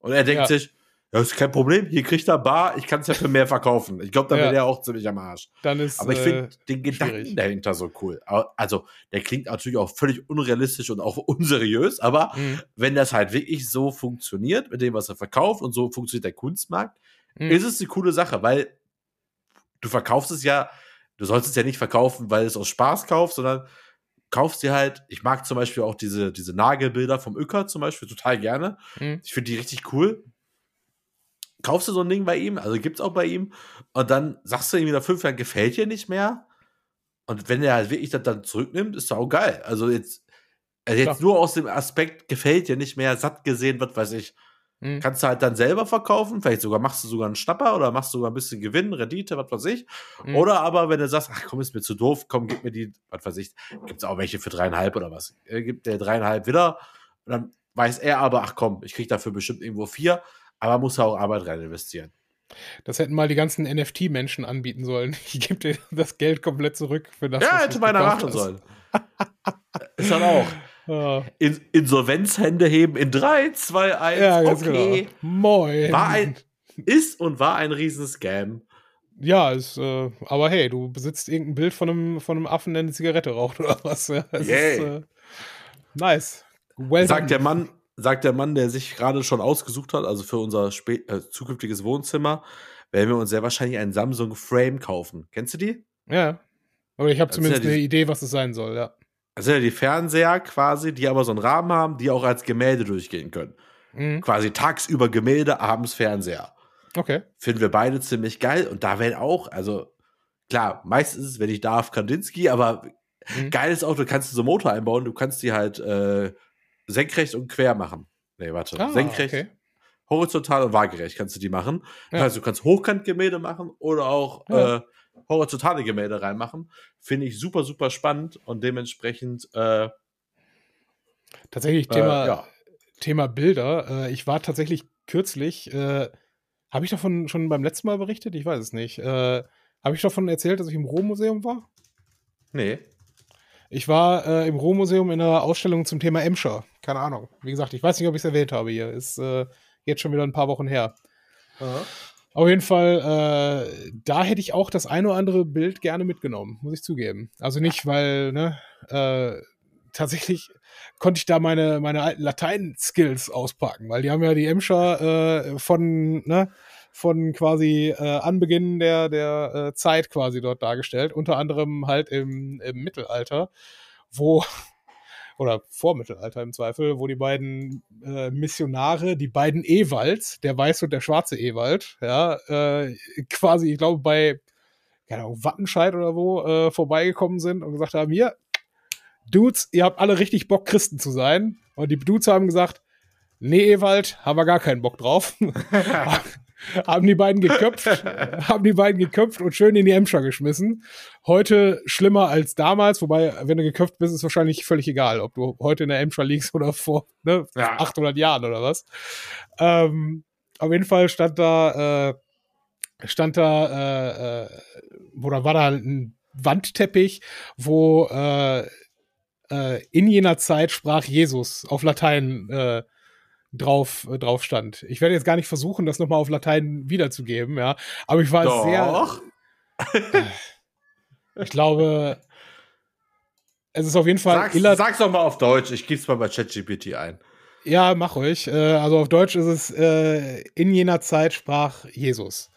Und er denkt ja. sich, ja, ist kein Problem. Hier kriegt er Bar. Ich kann es ja für mehr verkaufen. Ich glaube, da ja. wäre er auch ziemlich am Arsch. Dann ist, Aber ich finde äh, den Gedanken schwierig. dahinter so cool. Also, der klingt natürlich auch völlig unrealistisch und auch unseriös. Aber mhm. wenn das halt wirklich so funktioniert mit dem, was er verkauft und so funktioniert der Kunstmarkt, mhm. ist es eine coole Sache, weil du verkaufst es ja, du sollst es ja nicht verkaufen, weil es aus Spaß kaufst, sondern kaufst dir halt, ich mag zum Beispiel auch diese, diese Nagelbilder vom Öcker zum Beispiel total gerne. Mhm. Ich finde die richtig cool kaufst du so ein Ding bei ihm, also gibt's auch bei ihm, und dann sagst du ihm nach fünf Jahren, gefällt dir nicht mehr. Und wenn er halt wirklich das dann zurücknimmt, ist doch auch geil. Also jetzt, also jetzt nur aus dem Aspekt, gefällt dir nicht mehr, satt gesehen, was weiß ich. Mhm. Kannst du halt dann selber verkaufen, vielleicht sogar machst du sogar einen Schnapper oder machst sogar ein bisschen Gewinn, Rendite, was weiß ich. Mhm. Oder aber, wenn du sagst, ach komm, ist mir zu doof, komm, gib mir die, was weiß ich, gibt's auch welche für dreieinhalb oder was. Er gibt der dreieinhalb wieder. Und dann weiß er aber, ach komm, ich krieg dafür bestimmt irgendwo vier aber muss auch Arbeit rein investieren. Das hätten mal die ganzen NFT-Menschen anbieten sollen. Ich gebe dir das Geld komplett zurück für das. Ja, hätte meiner machen sollen. ist dann auch. Ja. In Insolvenzhände heben in 3, 2, 1. Ja, ganz okay. Genau. Moin. War ein, ist und war ein Riesenscam. Ja, ist, äh, aber hey, du besitzt irgendein Bild von einem, von einem Affen, der eine Zigarette raucht oder was. Ja, ist, äh, nice. Well sagt der Mann, sagt der Mann, der sich gerade schon ausgesucht hat, also für unser äh, zukünftiges Wohnzimmer, werden wir uns sehr wahrscheinlich einen Samsung Frame kaufen. Kennst du die? Ja. Aber ich habe zumindest ja die, eine Idee, was es sein soll, ja. Das sind ja die Fernseher quasi, die aber so einen Rahmen haben, die auch als Gemälde durchgehen können. Mhm. Quasi tagsüber Gemälde, abends Fernseher. Okay. Finden wir beide ziemlich geil. Und da werden auch, also klar, meistens, wenn ich darf, Kandinsky, aber mhm. geil ist auch, du kannst so Motor einbauen, du kannst die halt äh, senkrecht und quer machen. Nee, warte. Ah, senkrecht, okay. horizontal und waagerecht kannst du die machen. Ja. Also du kannst Hochkantgemälde machen oder auch ja. äh, horizontale Gemälde reinmachen. Finde ich super, super spannend und dementsprechend äh, Tatsächlich Thema, äh, ja. Thema Bilder. Äh, ich war tatsächlich kürzlich, äh, habe ich davon schon beim letzten Mal berichtet? Ich weiß es nicht. Äh, habe ich davon erzählt, dass ich im Rohmuseum war? Nee. Ich war äh, im Rohmuseum in einer Ausstellung zum Thema Emscher. Keine Ahnung. Wie gesagt, ich weiß nicht, ob ich es erwähnt habe hier. Ist äh, jetzt schon wieder ein paar Wochen her. Aha. Auf jeden Fall, äh, da hätte ich auch das ein oder andere Bild gerne mitgenommen, muss ich zugeben. Also nicht, weil, ne, äh, tatsächlich konnte ich da meine, meine alten Latein-Skills auspacken, weil die haben ja die Emscher äh, von, ne, von quasi äh, Anbeginn der, der äh, Zeit quasi dort dargestellt, unter anderem halt im, im Mittelalter, wo oder Vormittelalter im Zweifel, wo die beiden äh, Missionare, die beiden Ewalds, der weiße und der schwarze Ewald, ja, äh, quasi, ich glaube, bei, keine Ahnung, Wattenscheid oder wo, äh, vorbeigekommen sind und gesagt haben, hier, Dudes, ihr habt alle richtig Bock, Christen zu sein. Und die Dudes haben gesagt, nee, Ewald, haben wir gar keinen Bock drauf. haben die beiden geköpft, haben die beiden geköpft und schön in die Emscher geschmissen. Heute schlimmer als damals, wobei, wenn du geköpft bist, ist wahrscheinlich völlig egal, ob du heute in der Emscher liegst oder vor ne, ja. 800 Jahren oder was. Ähm, auf jeden Fall stand da, äh, stand da, äh, äh, oder war da ein Wandteppich, wo äh, äh, in jener Zeit sprach Jesus auf Latein äh, drauf, äh, drauf stand. Ich werde jetzt gar nicht versuchen, das nochmal auf Latein wiederzugeben, ja. Aber ich war Doch. sehr. ich glaube, es ist auf jeden Fall. Sag's, sag's doch mal auf Deutsch, ich gebe es mal bei ChatGPT ein. Ja, mach ruhig. Äh, also auf Deutsch ist es, äh, in jener Zeit sprach Jesus.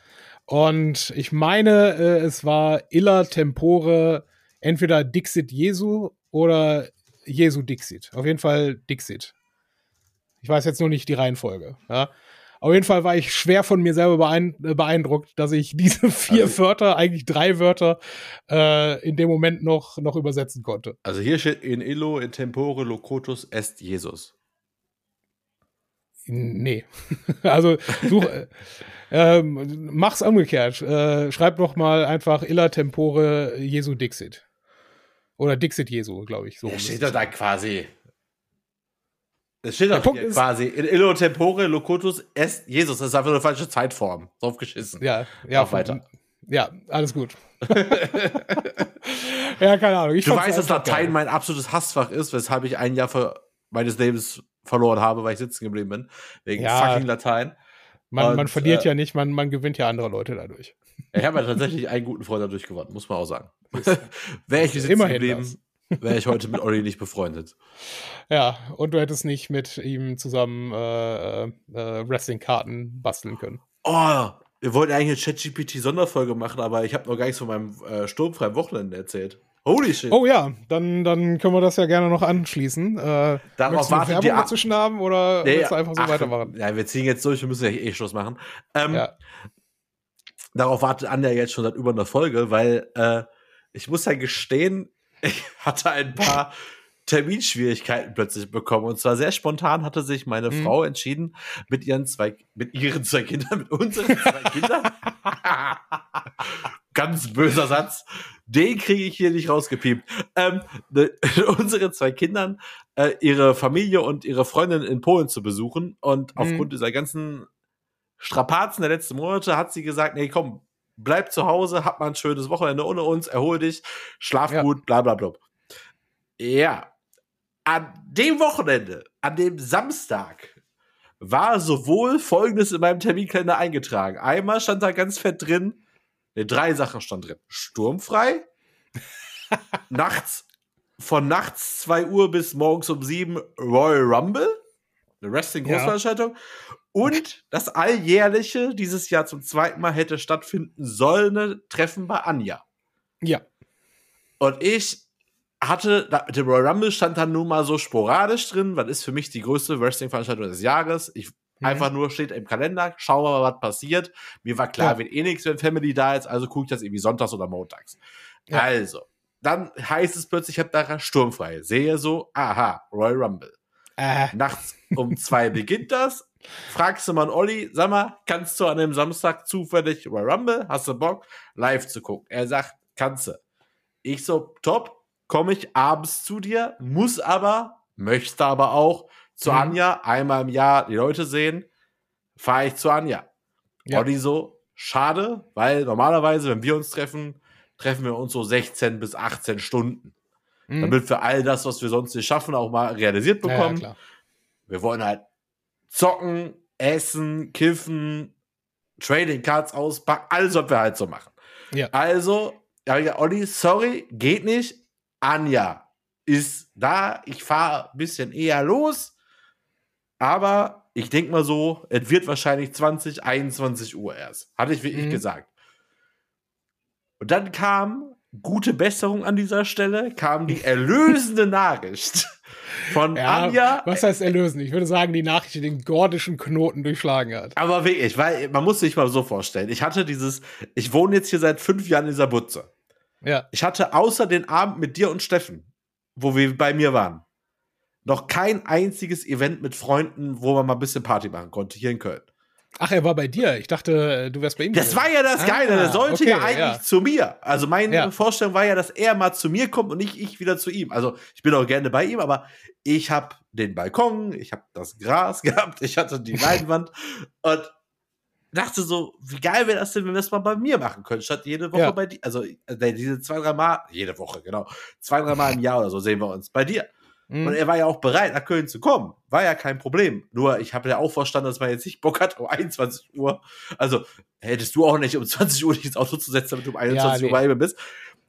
Und ich meine, äh, es war illa tempore entweder Dixit Jesu oder Jesu Dixit. Auf jeden Fall Dixit. Ich weiß jetzt nur nicht die Reihenfolge. Ja. Auf jeden Fall war ich schwer von mir selber äh, beeindruckt, dass ich diese vier also, Wörter, eigentlich drei Wörter, äh, in dem Moment noch, noch übersetzen konnte. Also hier steht in illo in tempore locotus est Jesus. Nee. also such, äh, ähm, mach's umgekehrt. Äh, schreib doch mal einfach illa tempore Jesu Dixit. Oder Dixit Jesu, glaube ich. So Ja, steht es. da quasi. Es steht Punkt hier quasi. In illo tempore locutus est Jesus. Das ist einfach eine falsche Zeitform. Drauf geschissen. Ja, ja, von- weiter. Ja, alles gut. ja, keine Ahnung. Ich Du weißt, dass Latein geil. mein absolutes Hassfach ist, weshalb ich ein Jahr ver meines Lebens verloren habe, weil ich sitzen geblieben bin. Wegen Ja. fucking Latein. Man, man und, verliert äh, ja nicht, man, man gewinnt ja andere Leute dadurch. Ich habe ja tatsächlich einen guten Freund dadurch gewonnen, muss man auch sagen. Wäre ich sitzen Immerhin geblieben, wäre ich heute mit Olli nicht befreundet. Ja, und du hättest nicht mit ihm zusammen äh, äh, äh, Wrestling-Karten basteln können. Oh, wir wollten eigentlich eine ChatGPT-Sonderfolge machen, aber ich habe noch gar nichts von meinem äh, sturmfreien Wochenende erzählt. Holy shit. Oh ja, dann, dann können wir das ja gerne noch anschließen. Äh, Darauf wartet Werbung die dazwischen haben oder Nee, willst du einfach so ach, weitermachen? Ja, wir ziehen jetzt durch, wir müssen ja eh Schluss machen. Ähm, Ja. Darauf wartet Anja jetzt schon seit über einer Folge, weil äh, ich muss ja gestehen, ich hatte ein paar Terminschwierigkeiten plötzlich bekommen. Und zwar sehr spontan hatte sich meine Mhm. Frau entschieden, mit ihren zwei, mit ihren zwei Kindern, mit unseren zwei Kindern. Ganz böser Satz. Den kriege ich hier nicht rausgepiept. Ähm, ne, unsere zwei Kindern, äh, ihre Familie und ihre Freundin in Polen zu besuchen. Und Mhm. aufgrund dieser ganzen Strapazen der letzten Monate hat sie gesagt, nee, komm, bleib zu Hause, hab mal ein schönes Wochenende ohne uns, erhol dich, schlaf Ja. gut, bla bla bla. Ja. An dem Wochenende, an dem Samstag, war sowohl folgendes in meinem Terminkalender eingetragen. Einmal stand da ganz fett drin, ne, drei Sachen stand drin. Sturmfrei, nachts, von nachts 2 Uhr bis morgens um 7 Royal Rumble, eine Wrestling-Großveranstaltung. Und das alljährliche, dieses Jahr zum zweiten Mal hätte stattfinden sollen, ne, Treffen bei Anja. Ja. Und ich hatte, mit dem Royal Rumble stand dann nun mal so sporadisch drin, was ist für mich die größte Wrestling-Veranstaltung des Jahres. Ich Mhm. einfach nur steht im Kalender, schauen wir mal, was passiert. Mir war klar, Ja. wird eh nichts, wenn Family da ist, also gucke ich das irgendwie sonntags oder montags. Ja. Also, dann heißt es plötzlich, ich habe da sturmfrei. Sehe so, aha, Royal Rumble. Äh, Nachts um zwei beginnt das. Fragst du mal einen Olli, sag mal, kannst du an dem Samstag zufällig Royal Rumble? Hast du Bock, live zu gucken? Er sagt, kannst du. Ich so, top, komme ich abends zu dir, muss aber, möchte aber auch zu Mhm. Anja einmal im Jahr die Leute sehen, fahre ich zu Anja. Ja. Olli so, schade, weil normalerweise, wenn wir uns treffen, treffen wir uns so 16 bis 18 Stunden. mh. Damit wir all das, was wir sonst nicht schaffen, auch mal realisiert Ja, ja, bekommen. klar. Wir wollen halt zocken, essen, kiffen, Trading Cards auspacken, alles, was wir halt so machen. Ja. Also, ja, ja, Olli, sorry, geht nicht. Anja ist da. Ich fahre ein bisschen eher los. Aber ich denke mal so, es wird wahrscheinlich 20, 21 Uhr erst. Hatte ich wirklich Mhm. gesagt. Und dann kam gute Besserung an dieser Stelle, kam die erlösende Nachricht von Ja, Anja. was heißt erlösen? Ich würde sagen, die Nachricht, die den gordischen Knoten durchschlagen hat. Aber wirklich, weil man muss sich mal so vorstellen. Ich hatte dieses, ich wohne jetzt hier seit fünf Jahren in dieser Butze. Ja. Ich hatte außer den Abend mit dir und Steffen, wo wir bei mir waren, noch kein einziges Event mit Freunden, wo man mal ein bisschen Party machen konnte, hier in Köln. Ach, er war bei dir. Ich dachte, du wärst bei ihm. Das gewesen. war ja das Ah, Geile. Der sollte okay, ja eigentlich ja. zu mir. Also meine Ja. Vorstellung war ja, dass er mal zu mir kommt und nicht ich wieder zu ihm. Also ich bin auch gerne bei ihm, aber ich habe den Balkon, ich habe das Gras gehabt, ich hatte die Leinwand und dachte so, wie geil wäre das denn, wenn wir das mal bei mir machen können, statt jede Woche Ja. bei dir. Also äh, diese zwei, drei Mal, jede Woche, genau. Zwei, drei Mal im Jahr oder so sehen wir uns bei dir. Mhm. Und er war ja auch bereit, nach Köln zu kommen. War ja kein Problem. Nur ich habe ja auch verstanden, dass man jetzt nicht Bock hat um 21 Uhr. Also hättest du auch nicht um 20 Uhr dich ins Auto zu setzen, damit du um 21 nee. Uhr bei ihm bist.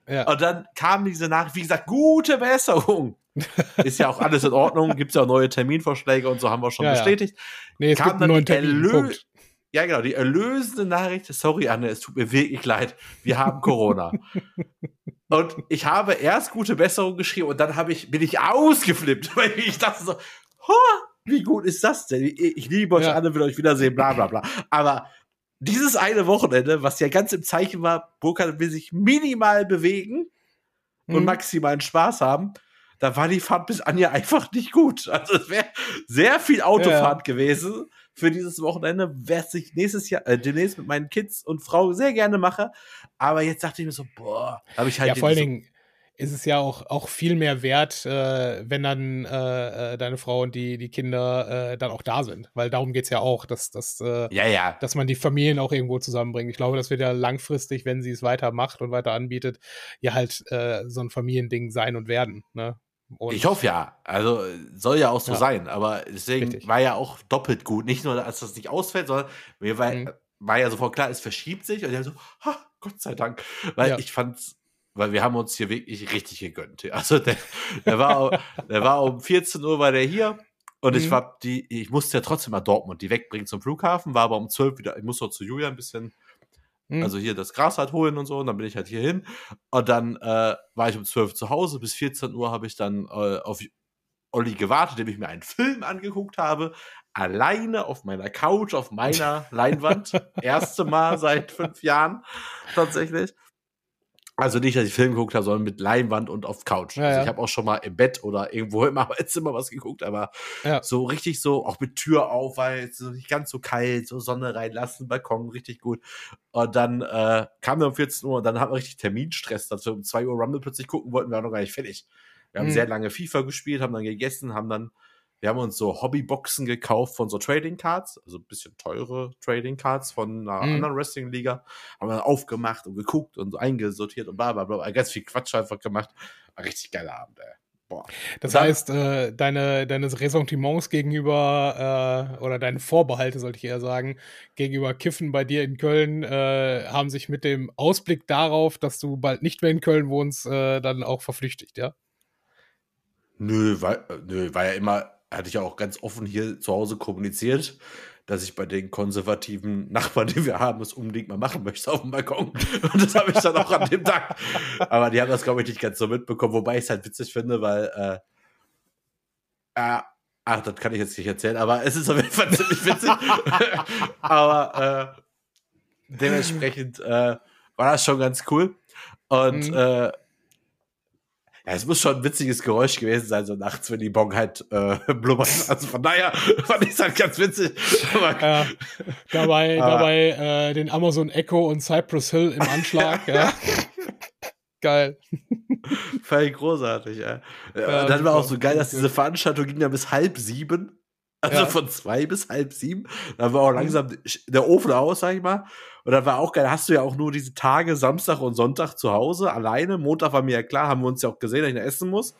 Ja. Und dann kam diese Nachricht, wie gesagt, gute Besserung. Ist ja auch alles in Ordnung. Gibt es ja auch neue Terminvorschläge und so haben wir schon Ja, ja. bestätigt. Nee, es kam gibt einen dann neuen Termin. Erlö- Punkt. Ja, genau, die erlösende Nachricht. Sorry, Anne, es tut mir wirklich leid. Wir haben Corona. und ich habe erst gute Besserung geschrieben und dann habe ich, bin ich ausgeflippt, weil ich dachte so, "Ho, wie gut ist das denn? Ich, liebe euch Ja. alle, will euch wiedersehen, bla bla bla. Aber dieses eine Wochenende, was ja ganz im Zeichen war, Burkhard will sich minimal bewegen und Mhm. maximalen Spaß haben, da war die Fahrt bis Anja einfach nicht gut. Also es wäre sehr viel Autofahrt gewesen für dieses Wochenende, was ich nächstes Jahr, äh, demnächst mit meinen Kids und Frau sehr gerne mache. Aber jetzt dachte ich mir so, boah, habe ich halt Ja, vor allen Dingen, ist es ja auch, auch viel mehr wert, äh, wenn dann äh, äh, deine Frau und die, die Kinder äh, dann auch da sind. Weil darum geht es ja auch, dass, dass, äh, ja, ja. dass man die Familien auch irgendwo zusammenbringt. Ich glaube, das wird ja langfristig, wenn sie es weiter macht und weiter anbietet, ja halt äh, so ein Familiending sein und werden. Ne? Und ich hoffe ja. Also soll ja auch so ja. sein. Aber deswegen Richtig. war ja auch doppelt gut. Nicht nur, dass das nicht ausfällt, sondern mir war, mhm. war ja sofort klar, es verschiebt sich. Und ich so, ha, Gott sei Dank. Weil ja. ich fand's weil wir haben uns hier wirklich richtig gegönnt. Also der, der, war, der war um 14 Uhr war der hier und mhm. ich war die, ich musste ja trotzdem mal Dortmund die wegbringen zum Flughafen, war aber um 12 wieder, ich musste zu Julia ein bisschen, mhm. also hier das Gras halt holen und so, und dann bin ich halt hier hin. Und dann äh, war ich um 12 zu Hause, bis 14 Uhr habe ich dann äh, auf Olli gewartet, indem ich mir einen Film angeguckt habe, alleine auf meiner Couch, auf meiner Leinwand. Erste Mal seit fünf Jahren tatsächlich. Also nicht, dass ich Film geguckt habe, sondern mit Leinwand und auf Couch. Ja, also ich habe auch schon mal im Bett oder irgendwo im Arbeitszimmer was geguckt, aber ja. so richtig so, auch mit Tür auf, weil es nicht ganz so kalt, so Sonne reinlassen, Balkon, richtig gut. Und dann äh, kam wir um 14 Uhr und dann hatten wir richtig Terminstress, dass wir um 2 Uhr Rumble plötzlich gucken wollten, wir waren noch gar nicht fertig. Wir haben mhm. sehr lange FIFA gespielt, haben dann gegessen, haben dann wir haben uns so Hobbyboxen gekauft von so Trading Cards, also ein bisschen teure Trading Cards von einer mhm. anderen Wrestling-Liga. Haben wir aufgemacht und geguckt und so eingesortiert und bla bla bla. Ganz viel Quatsch einfach gemacht. War richtig geiler Abend, ey. Boah. Das dann, heißt, äh, deine, deine Ressentiments gegenüber, äh, oder deine Vorbehalte, sollte ich eher sagen, gegenüber Kiffen bei dir in Köln, äh, haben sich mit dem Ausblick darauf, dass du bald nicht mehr in Köln wohnst, äh, dann auch verflüchtigt, ja? Nö, war, nö, war ja immer hatte ich auch ganz offen hier zu Hause kommuniziert, dass ich bei den konservativen Nachbarn, die wir haben, es unbedingt mal machen möchte auf dem Balkon. Und das habe ich dann auch an dem Tag. Aber die haben das, glaube ich, nicht ganz so mitbekommen, wobei ich es halt witzig finde, weil äh, äh, Ach, das kann ich jetzt nicht erzählen, aber es ist auf jeden Fall ziemlich witzig. aber äh, dementsprechend äh, war das schon ganz cool. Und mhm. Äh, ja, es muss schon ein witziges Geräusch gewesen sein, so nachts, wenn die Bong halt äh, blubbert. Also von daher fand ich es halt ganz witzig. ja, dabei dabei äh, den Amazon Echo und Cypress Hill im Anschlag. ja. Geil. Fand großartig, ja. ja dann war auch so geil, dass diese Veranstaltung ging ja bis halb sieben. Also ja. von zwei bis halb sieben. Da war auch mhm. langsam der Ofen aus, sag ich mal. Und dann war auch geil, hast du ja auch nur diese Tage, Samstag und Sonntag zu Hause, alleine. Montag war mir ja klar, haben wir uns ja auch gesehen, dass ich noch essen muss.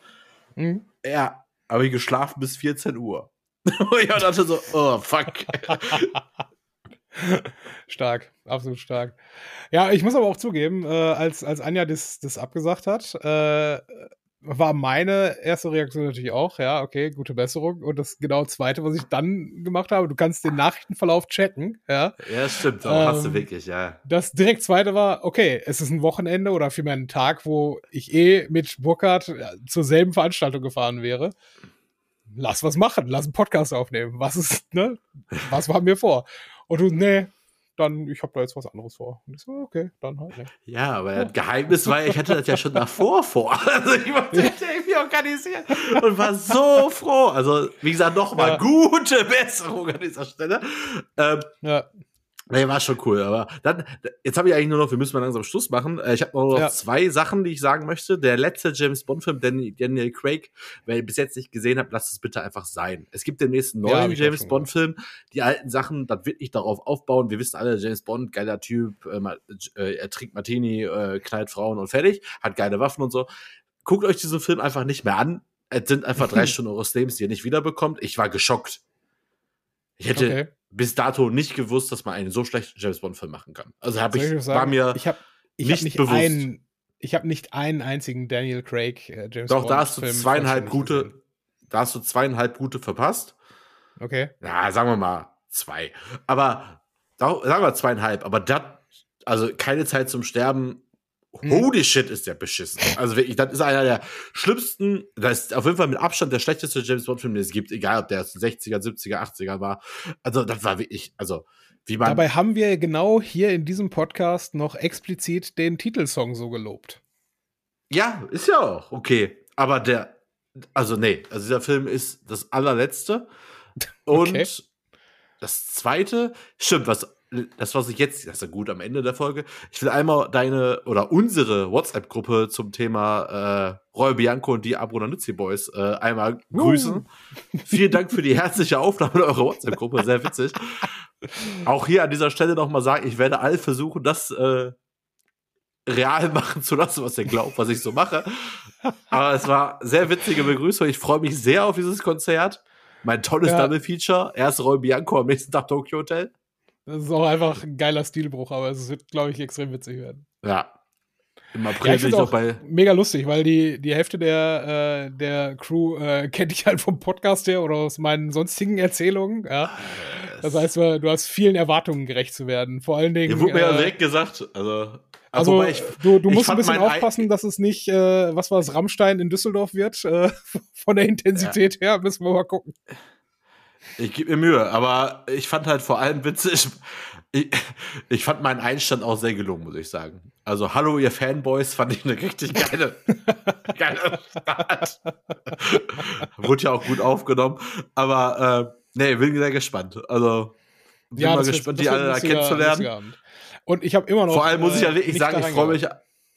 Mhm. Ja, aber ich geschlafen bis 14 Uhr. und ich dachte so, oh, fuck. stark, absolut stark. Ja, ich muss aber auch zugeben, äh, als, als Anja das, das abgesagt hat, äh, war meine erste Reaktion natürlich auch, ja, okay, gute Besserung. Und das genau zweite, was ich dann gemacht habe, du kannst den Nachrichtenverlauf checken, ja. Ja, stimmt, aber ähm, hast du wirklich, ja. Das direkt zweite war, okay, es ist ein Wochenende oder vielmehr ein Tag, wo ich eh mit Burkhardt äh, zur selben Veranstaltung gefahren wäre. Lass was machen, lass einen Podcast aufnehmen. Was ist, ne? Was haben wir vor? Und du, nee, dann, ich habe da jetzt was anderes vor. Und ich so, okay, dann halt nicht. Ja, aber ja. das Geheimnis war, ich hatte das ja schon davor vor. Also ich wollte mich irgendwie organisieren und war so froh. Also, wie gesagt, nochmal ja. gute Besserung an dieser Stelle. Ähm, ja. Nee, war schon cool, aber dann, jetzt habe ich eigentlich nur noch, wir müssen mal langsam Schluss machen. Äh, ich habe noch ja. zwei Sachen, die ich sagen möchte. Der letzte James Bond-Film, Daniel Craig, wer ihn bis jetzt nicht gesehen hat, lasst es bitte einfach sein. Es gibt den nächsten neuen ja, James Bond-Film. Die alten Sachen, das wird nicht darauf aufbauen. Wir wissen alle, James Bond, geiler Typ, äh, äh, er trinkt Martini, äh, knallt Frauen und fertig, hat geile Waffen und so. Guckt euch diesen Film einfach nicht mehr an. Es sind einfach drei Stunden eures Lebens, die ihr nicht wiederbekommt. Ich war geschockt. Ich hätte, okay bis dato nicht gewusst, dass man einen so schlechten James Bond Film machen kann. Also habe ich, ich war mir ich hab, ich nicht, nicht bewusst. Ein, ich habe nicht einen einzigen Daniel Craig äh, James Doch, Bond da hast du Film zweieinhalb gute, gesehen. da hast du zweieinhalb gute verpasst. Okay. Ja, sagen wir mal zwei. Aber sagen wir zweieinhalb. Aber das, also keine Zeit zum Sterben hm. Holy shit, ist der beschissen. Also wirklich, das ist einer der schlimmsten, das ist auf jeden Fall mit Abstand der schlechteste James Bond-Film, den es gibt, egal ob der aus den 60er, 70er, 80er war. Also, das war wirklich, also, wie man. Dabei haben wir genau hier in diesem Podcast noch explizit den Titelsong so gelobt. Ja, ist ja auch okay. Aber der, also nee, also dieser Film ist das allerletzte. Und okay. das zweite, stimmt, was das was ich jetzt, das ist ja gut am Ende der Folge. Ich will einmal deine oder unsere WhatsApp-Gruppe zum Thema äh, Roy Bianco und die Abronanizzi Boys äh, einmal grüßen. Uh. Vielen Dank für die herzliche Aufnahme eurer WhatsApp-Gruppe, sehr witzig. Auch hier an dieser Stelle nochmal sagen, ich werde alle versuchen, das äh, real machen zu lassen, was ihr glaubt, was ich so mache. Aber es war sehr witzige Begrüßung. Ich freue mich sehr auf dieses Konzert. Mein tolles ja. Double-Feature. Erst Roy Bianco am nächsten Tag Tokyo Hotel. Das ist auch einfach ein geiler Stilbruch, aber es wird, glaube ich, extrem witzig werden. Ja. Im April ja, bin ich auch bei. Mega lustig, weil die, die Hälfte der, äh, der Crew äh, kennt dich halt vom Podcast her oder aus meinen sonstigen Erzählungen. Ja. Das heißt, du hast vielen Erwartungen gerecht zu werden. Vor allen Dingen. Hier wurde mir ja äh, direkt gesagt, also also, ich, du, du musst ein bisschen aufpassen, dass es nicht, äh, was war es, Rammstein in Düsseldorf wird. Äh, von der Intensität ja. her müssen wir mal gucken. Ich gebe mir Mühe, aber ich fand halt vor allem witzig, ich, ich fand meinen Einstand auch sehr gelungen, muss ich sagen. Also, hallo, ihr Fanboys, fand ich eine richtig geile, geile Start. Wurde ja auch gut aufgenommen, aber äh, nee, bin sehr gespannt. Also, bin ja, mal gespannt, wird, die alle kennenzulernen. Und ich habe immer noch. Vor allem muss ich ja äh, ich sagen, ich freue mich.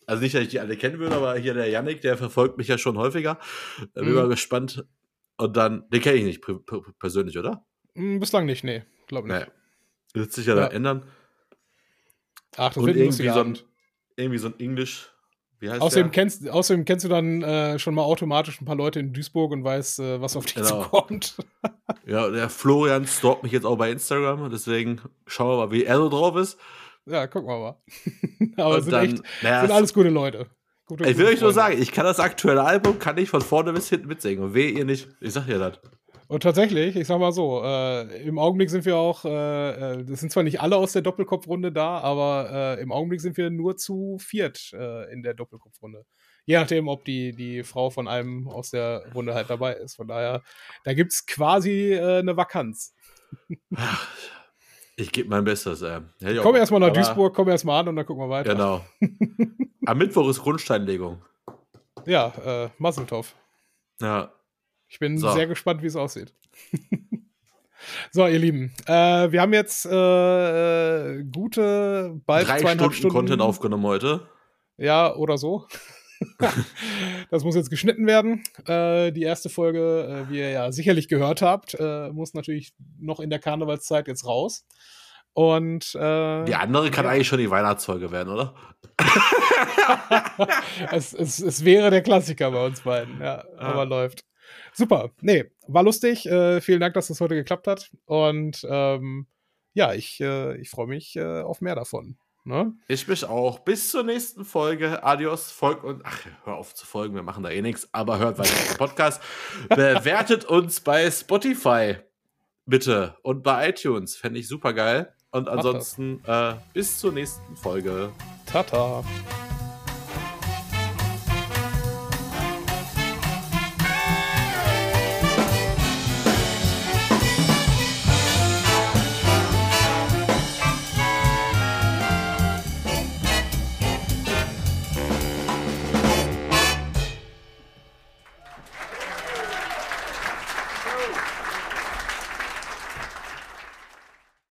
Also nicht, dass ich die alle kennen würde, aber hier der Yannick, der verfolgt mich ja schon häufiger. Da bin mhm. mal gespannt. Und dann, den kenne ich nicht persönlich, oder? Mhm, bislang nicht, nee, glaube nicht. Nee. Wird sich ja, ja. da ändern. Ach, das Und wird irgendwie so, ein, irgendwie so ein Englisch. Wie heißt außerdem, der? Kennst, außerdem kennst du dann äh, schon mal automatisch ein paar Leute in Duisburg und weißt, äh, was auf dich genau. zukommt. ja, der Florian stalkt mich jetzt auch bei Instagram, deswegen schauen wir mal, wie er so drauf ist. Ja, gucken wir mal. Aber sind, dann, echt, naja, sind alles gute Leute. Gute, ich will euch nur sagen, ich kann das aktuelle Album, kann ich von vorne bis hinten mitsingen. Und weh ihr nicht, ich sag dir das. Und tatsächlich, ich sag mal so, äh, im Augenblick sind wir auch, äh, äh, das sind zwar nicht alle aus der Doppelkopfrunde da, aber äh, im Augenblick sind wir nur zu viert äh, in der Doppelkopfrunde. Je nachdem, ob die, die Frau von einem aus der Runde halt dabei ist. Von daher, da gibt es quasi äh, eine Vakanz. Ich gebe mein Bestes. Äh. Komm erstmal nach Duisburg, komm erstmal an und dann gucken wir weiter. Genau. Am Mittwoch ist Grundsteinlegung. Ja, äh, Masseltoff. Ja. Ich bin so. sehr gespannt, wie es aussieht. so, ihr Lieben, äh, wir haben jetzt äh, gute, bald Drei zweieinhalb Stunden, Stunden Content aufgenommen heute. Ja, oder so. Das muss jetzt geschnitten werden. Äh, die erste Folge, äh, wie ihr ja sicherlich gehört habt, äh, muss natürlich noch in der Karnevalszeit jetzt raus. Und äh, die andere kann ja. eigentlich schon die Weihnachtsfolge werden, oder? es, es, es, wäre der Klassiker bei uns beiden, ja, ah. aber läuft. Super, nee, war lustig. Äh, vielen Dank, dass das heute geklappt hat. Und ähm, ja, ich, äh, ich freue mich auf mehr davon. Ne? Ich mich auch. Bis zur nächsten Folge. Adios, folgt und ach, hör auf zu folgen, wir machen da eh nichts, aber hört weiter den Podcast. Bewertet uns bei Spotify bitte und bei iTunes. Fände ich super geil. Und ansonsten äh, bis zur nächsten Folge. Tata.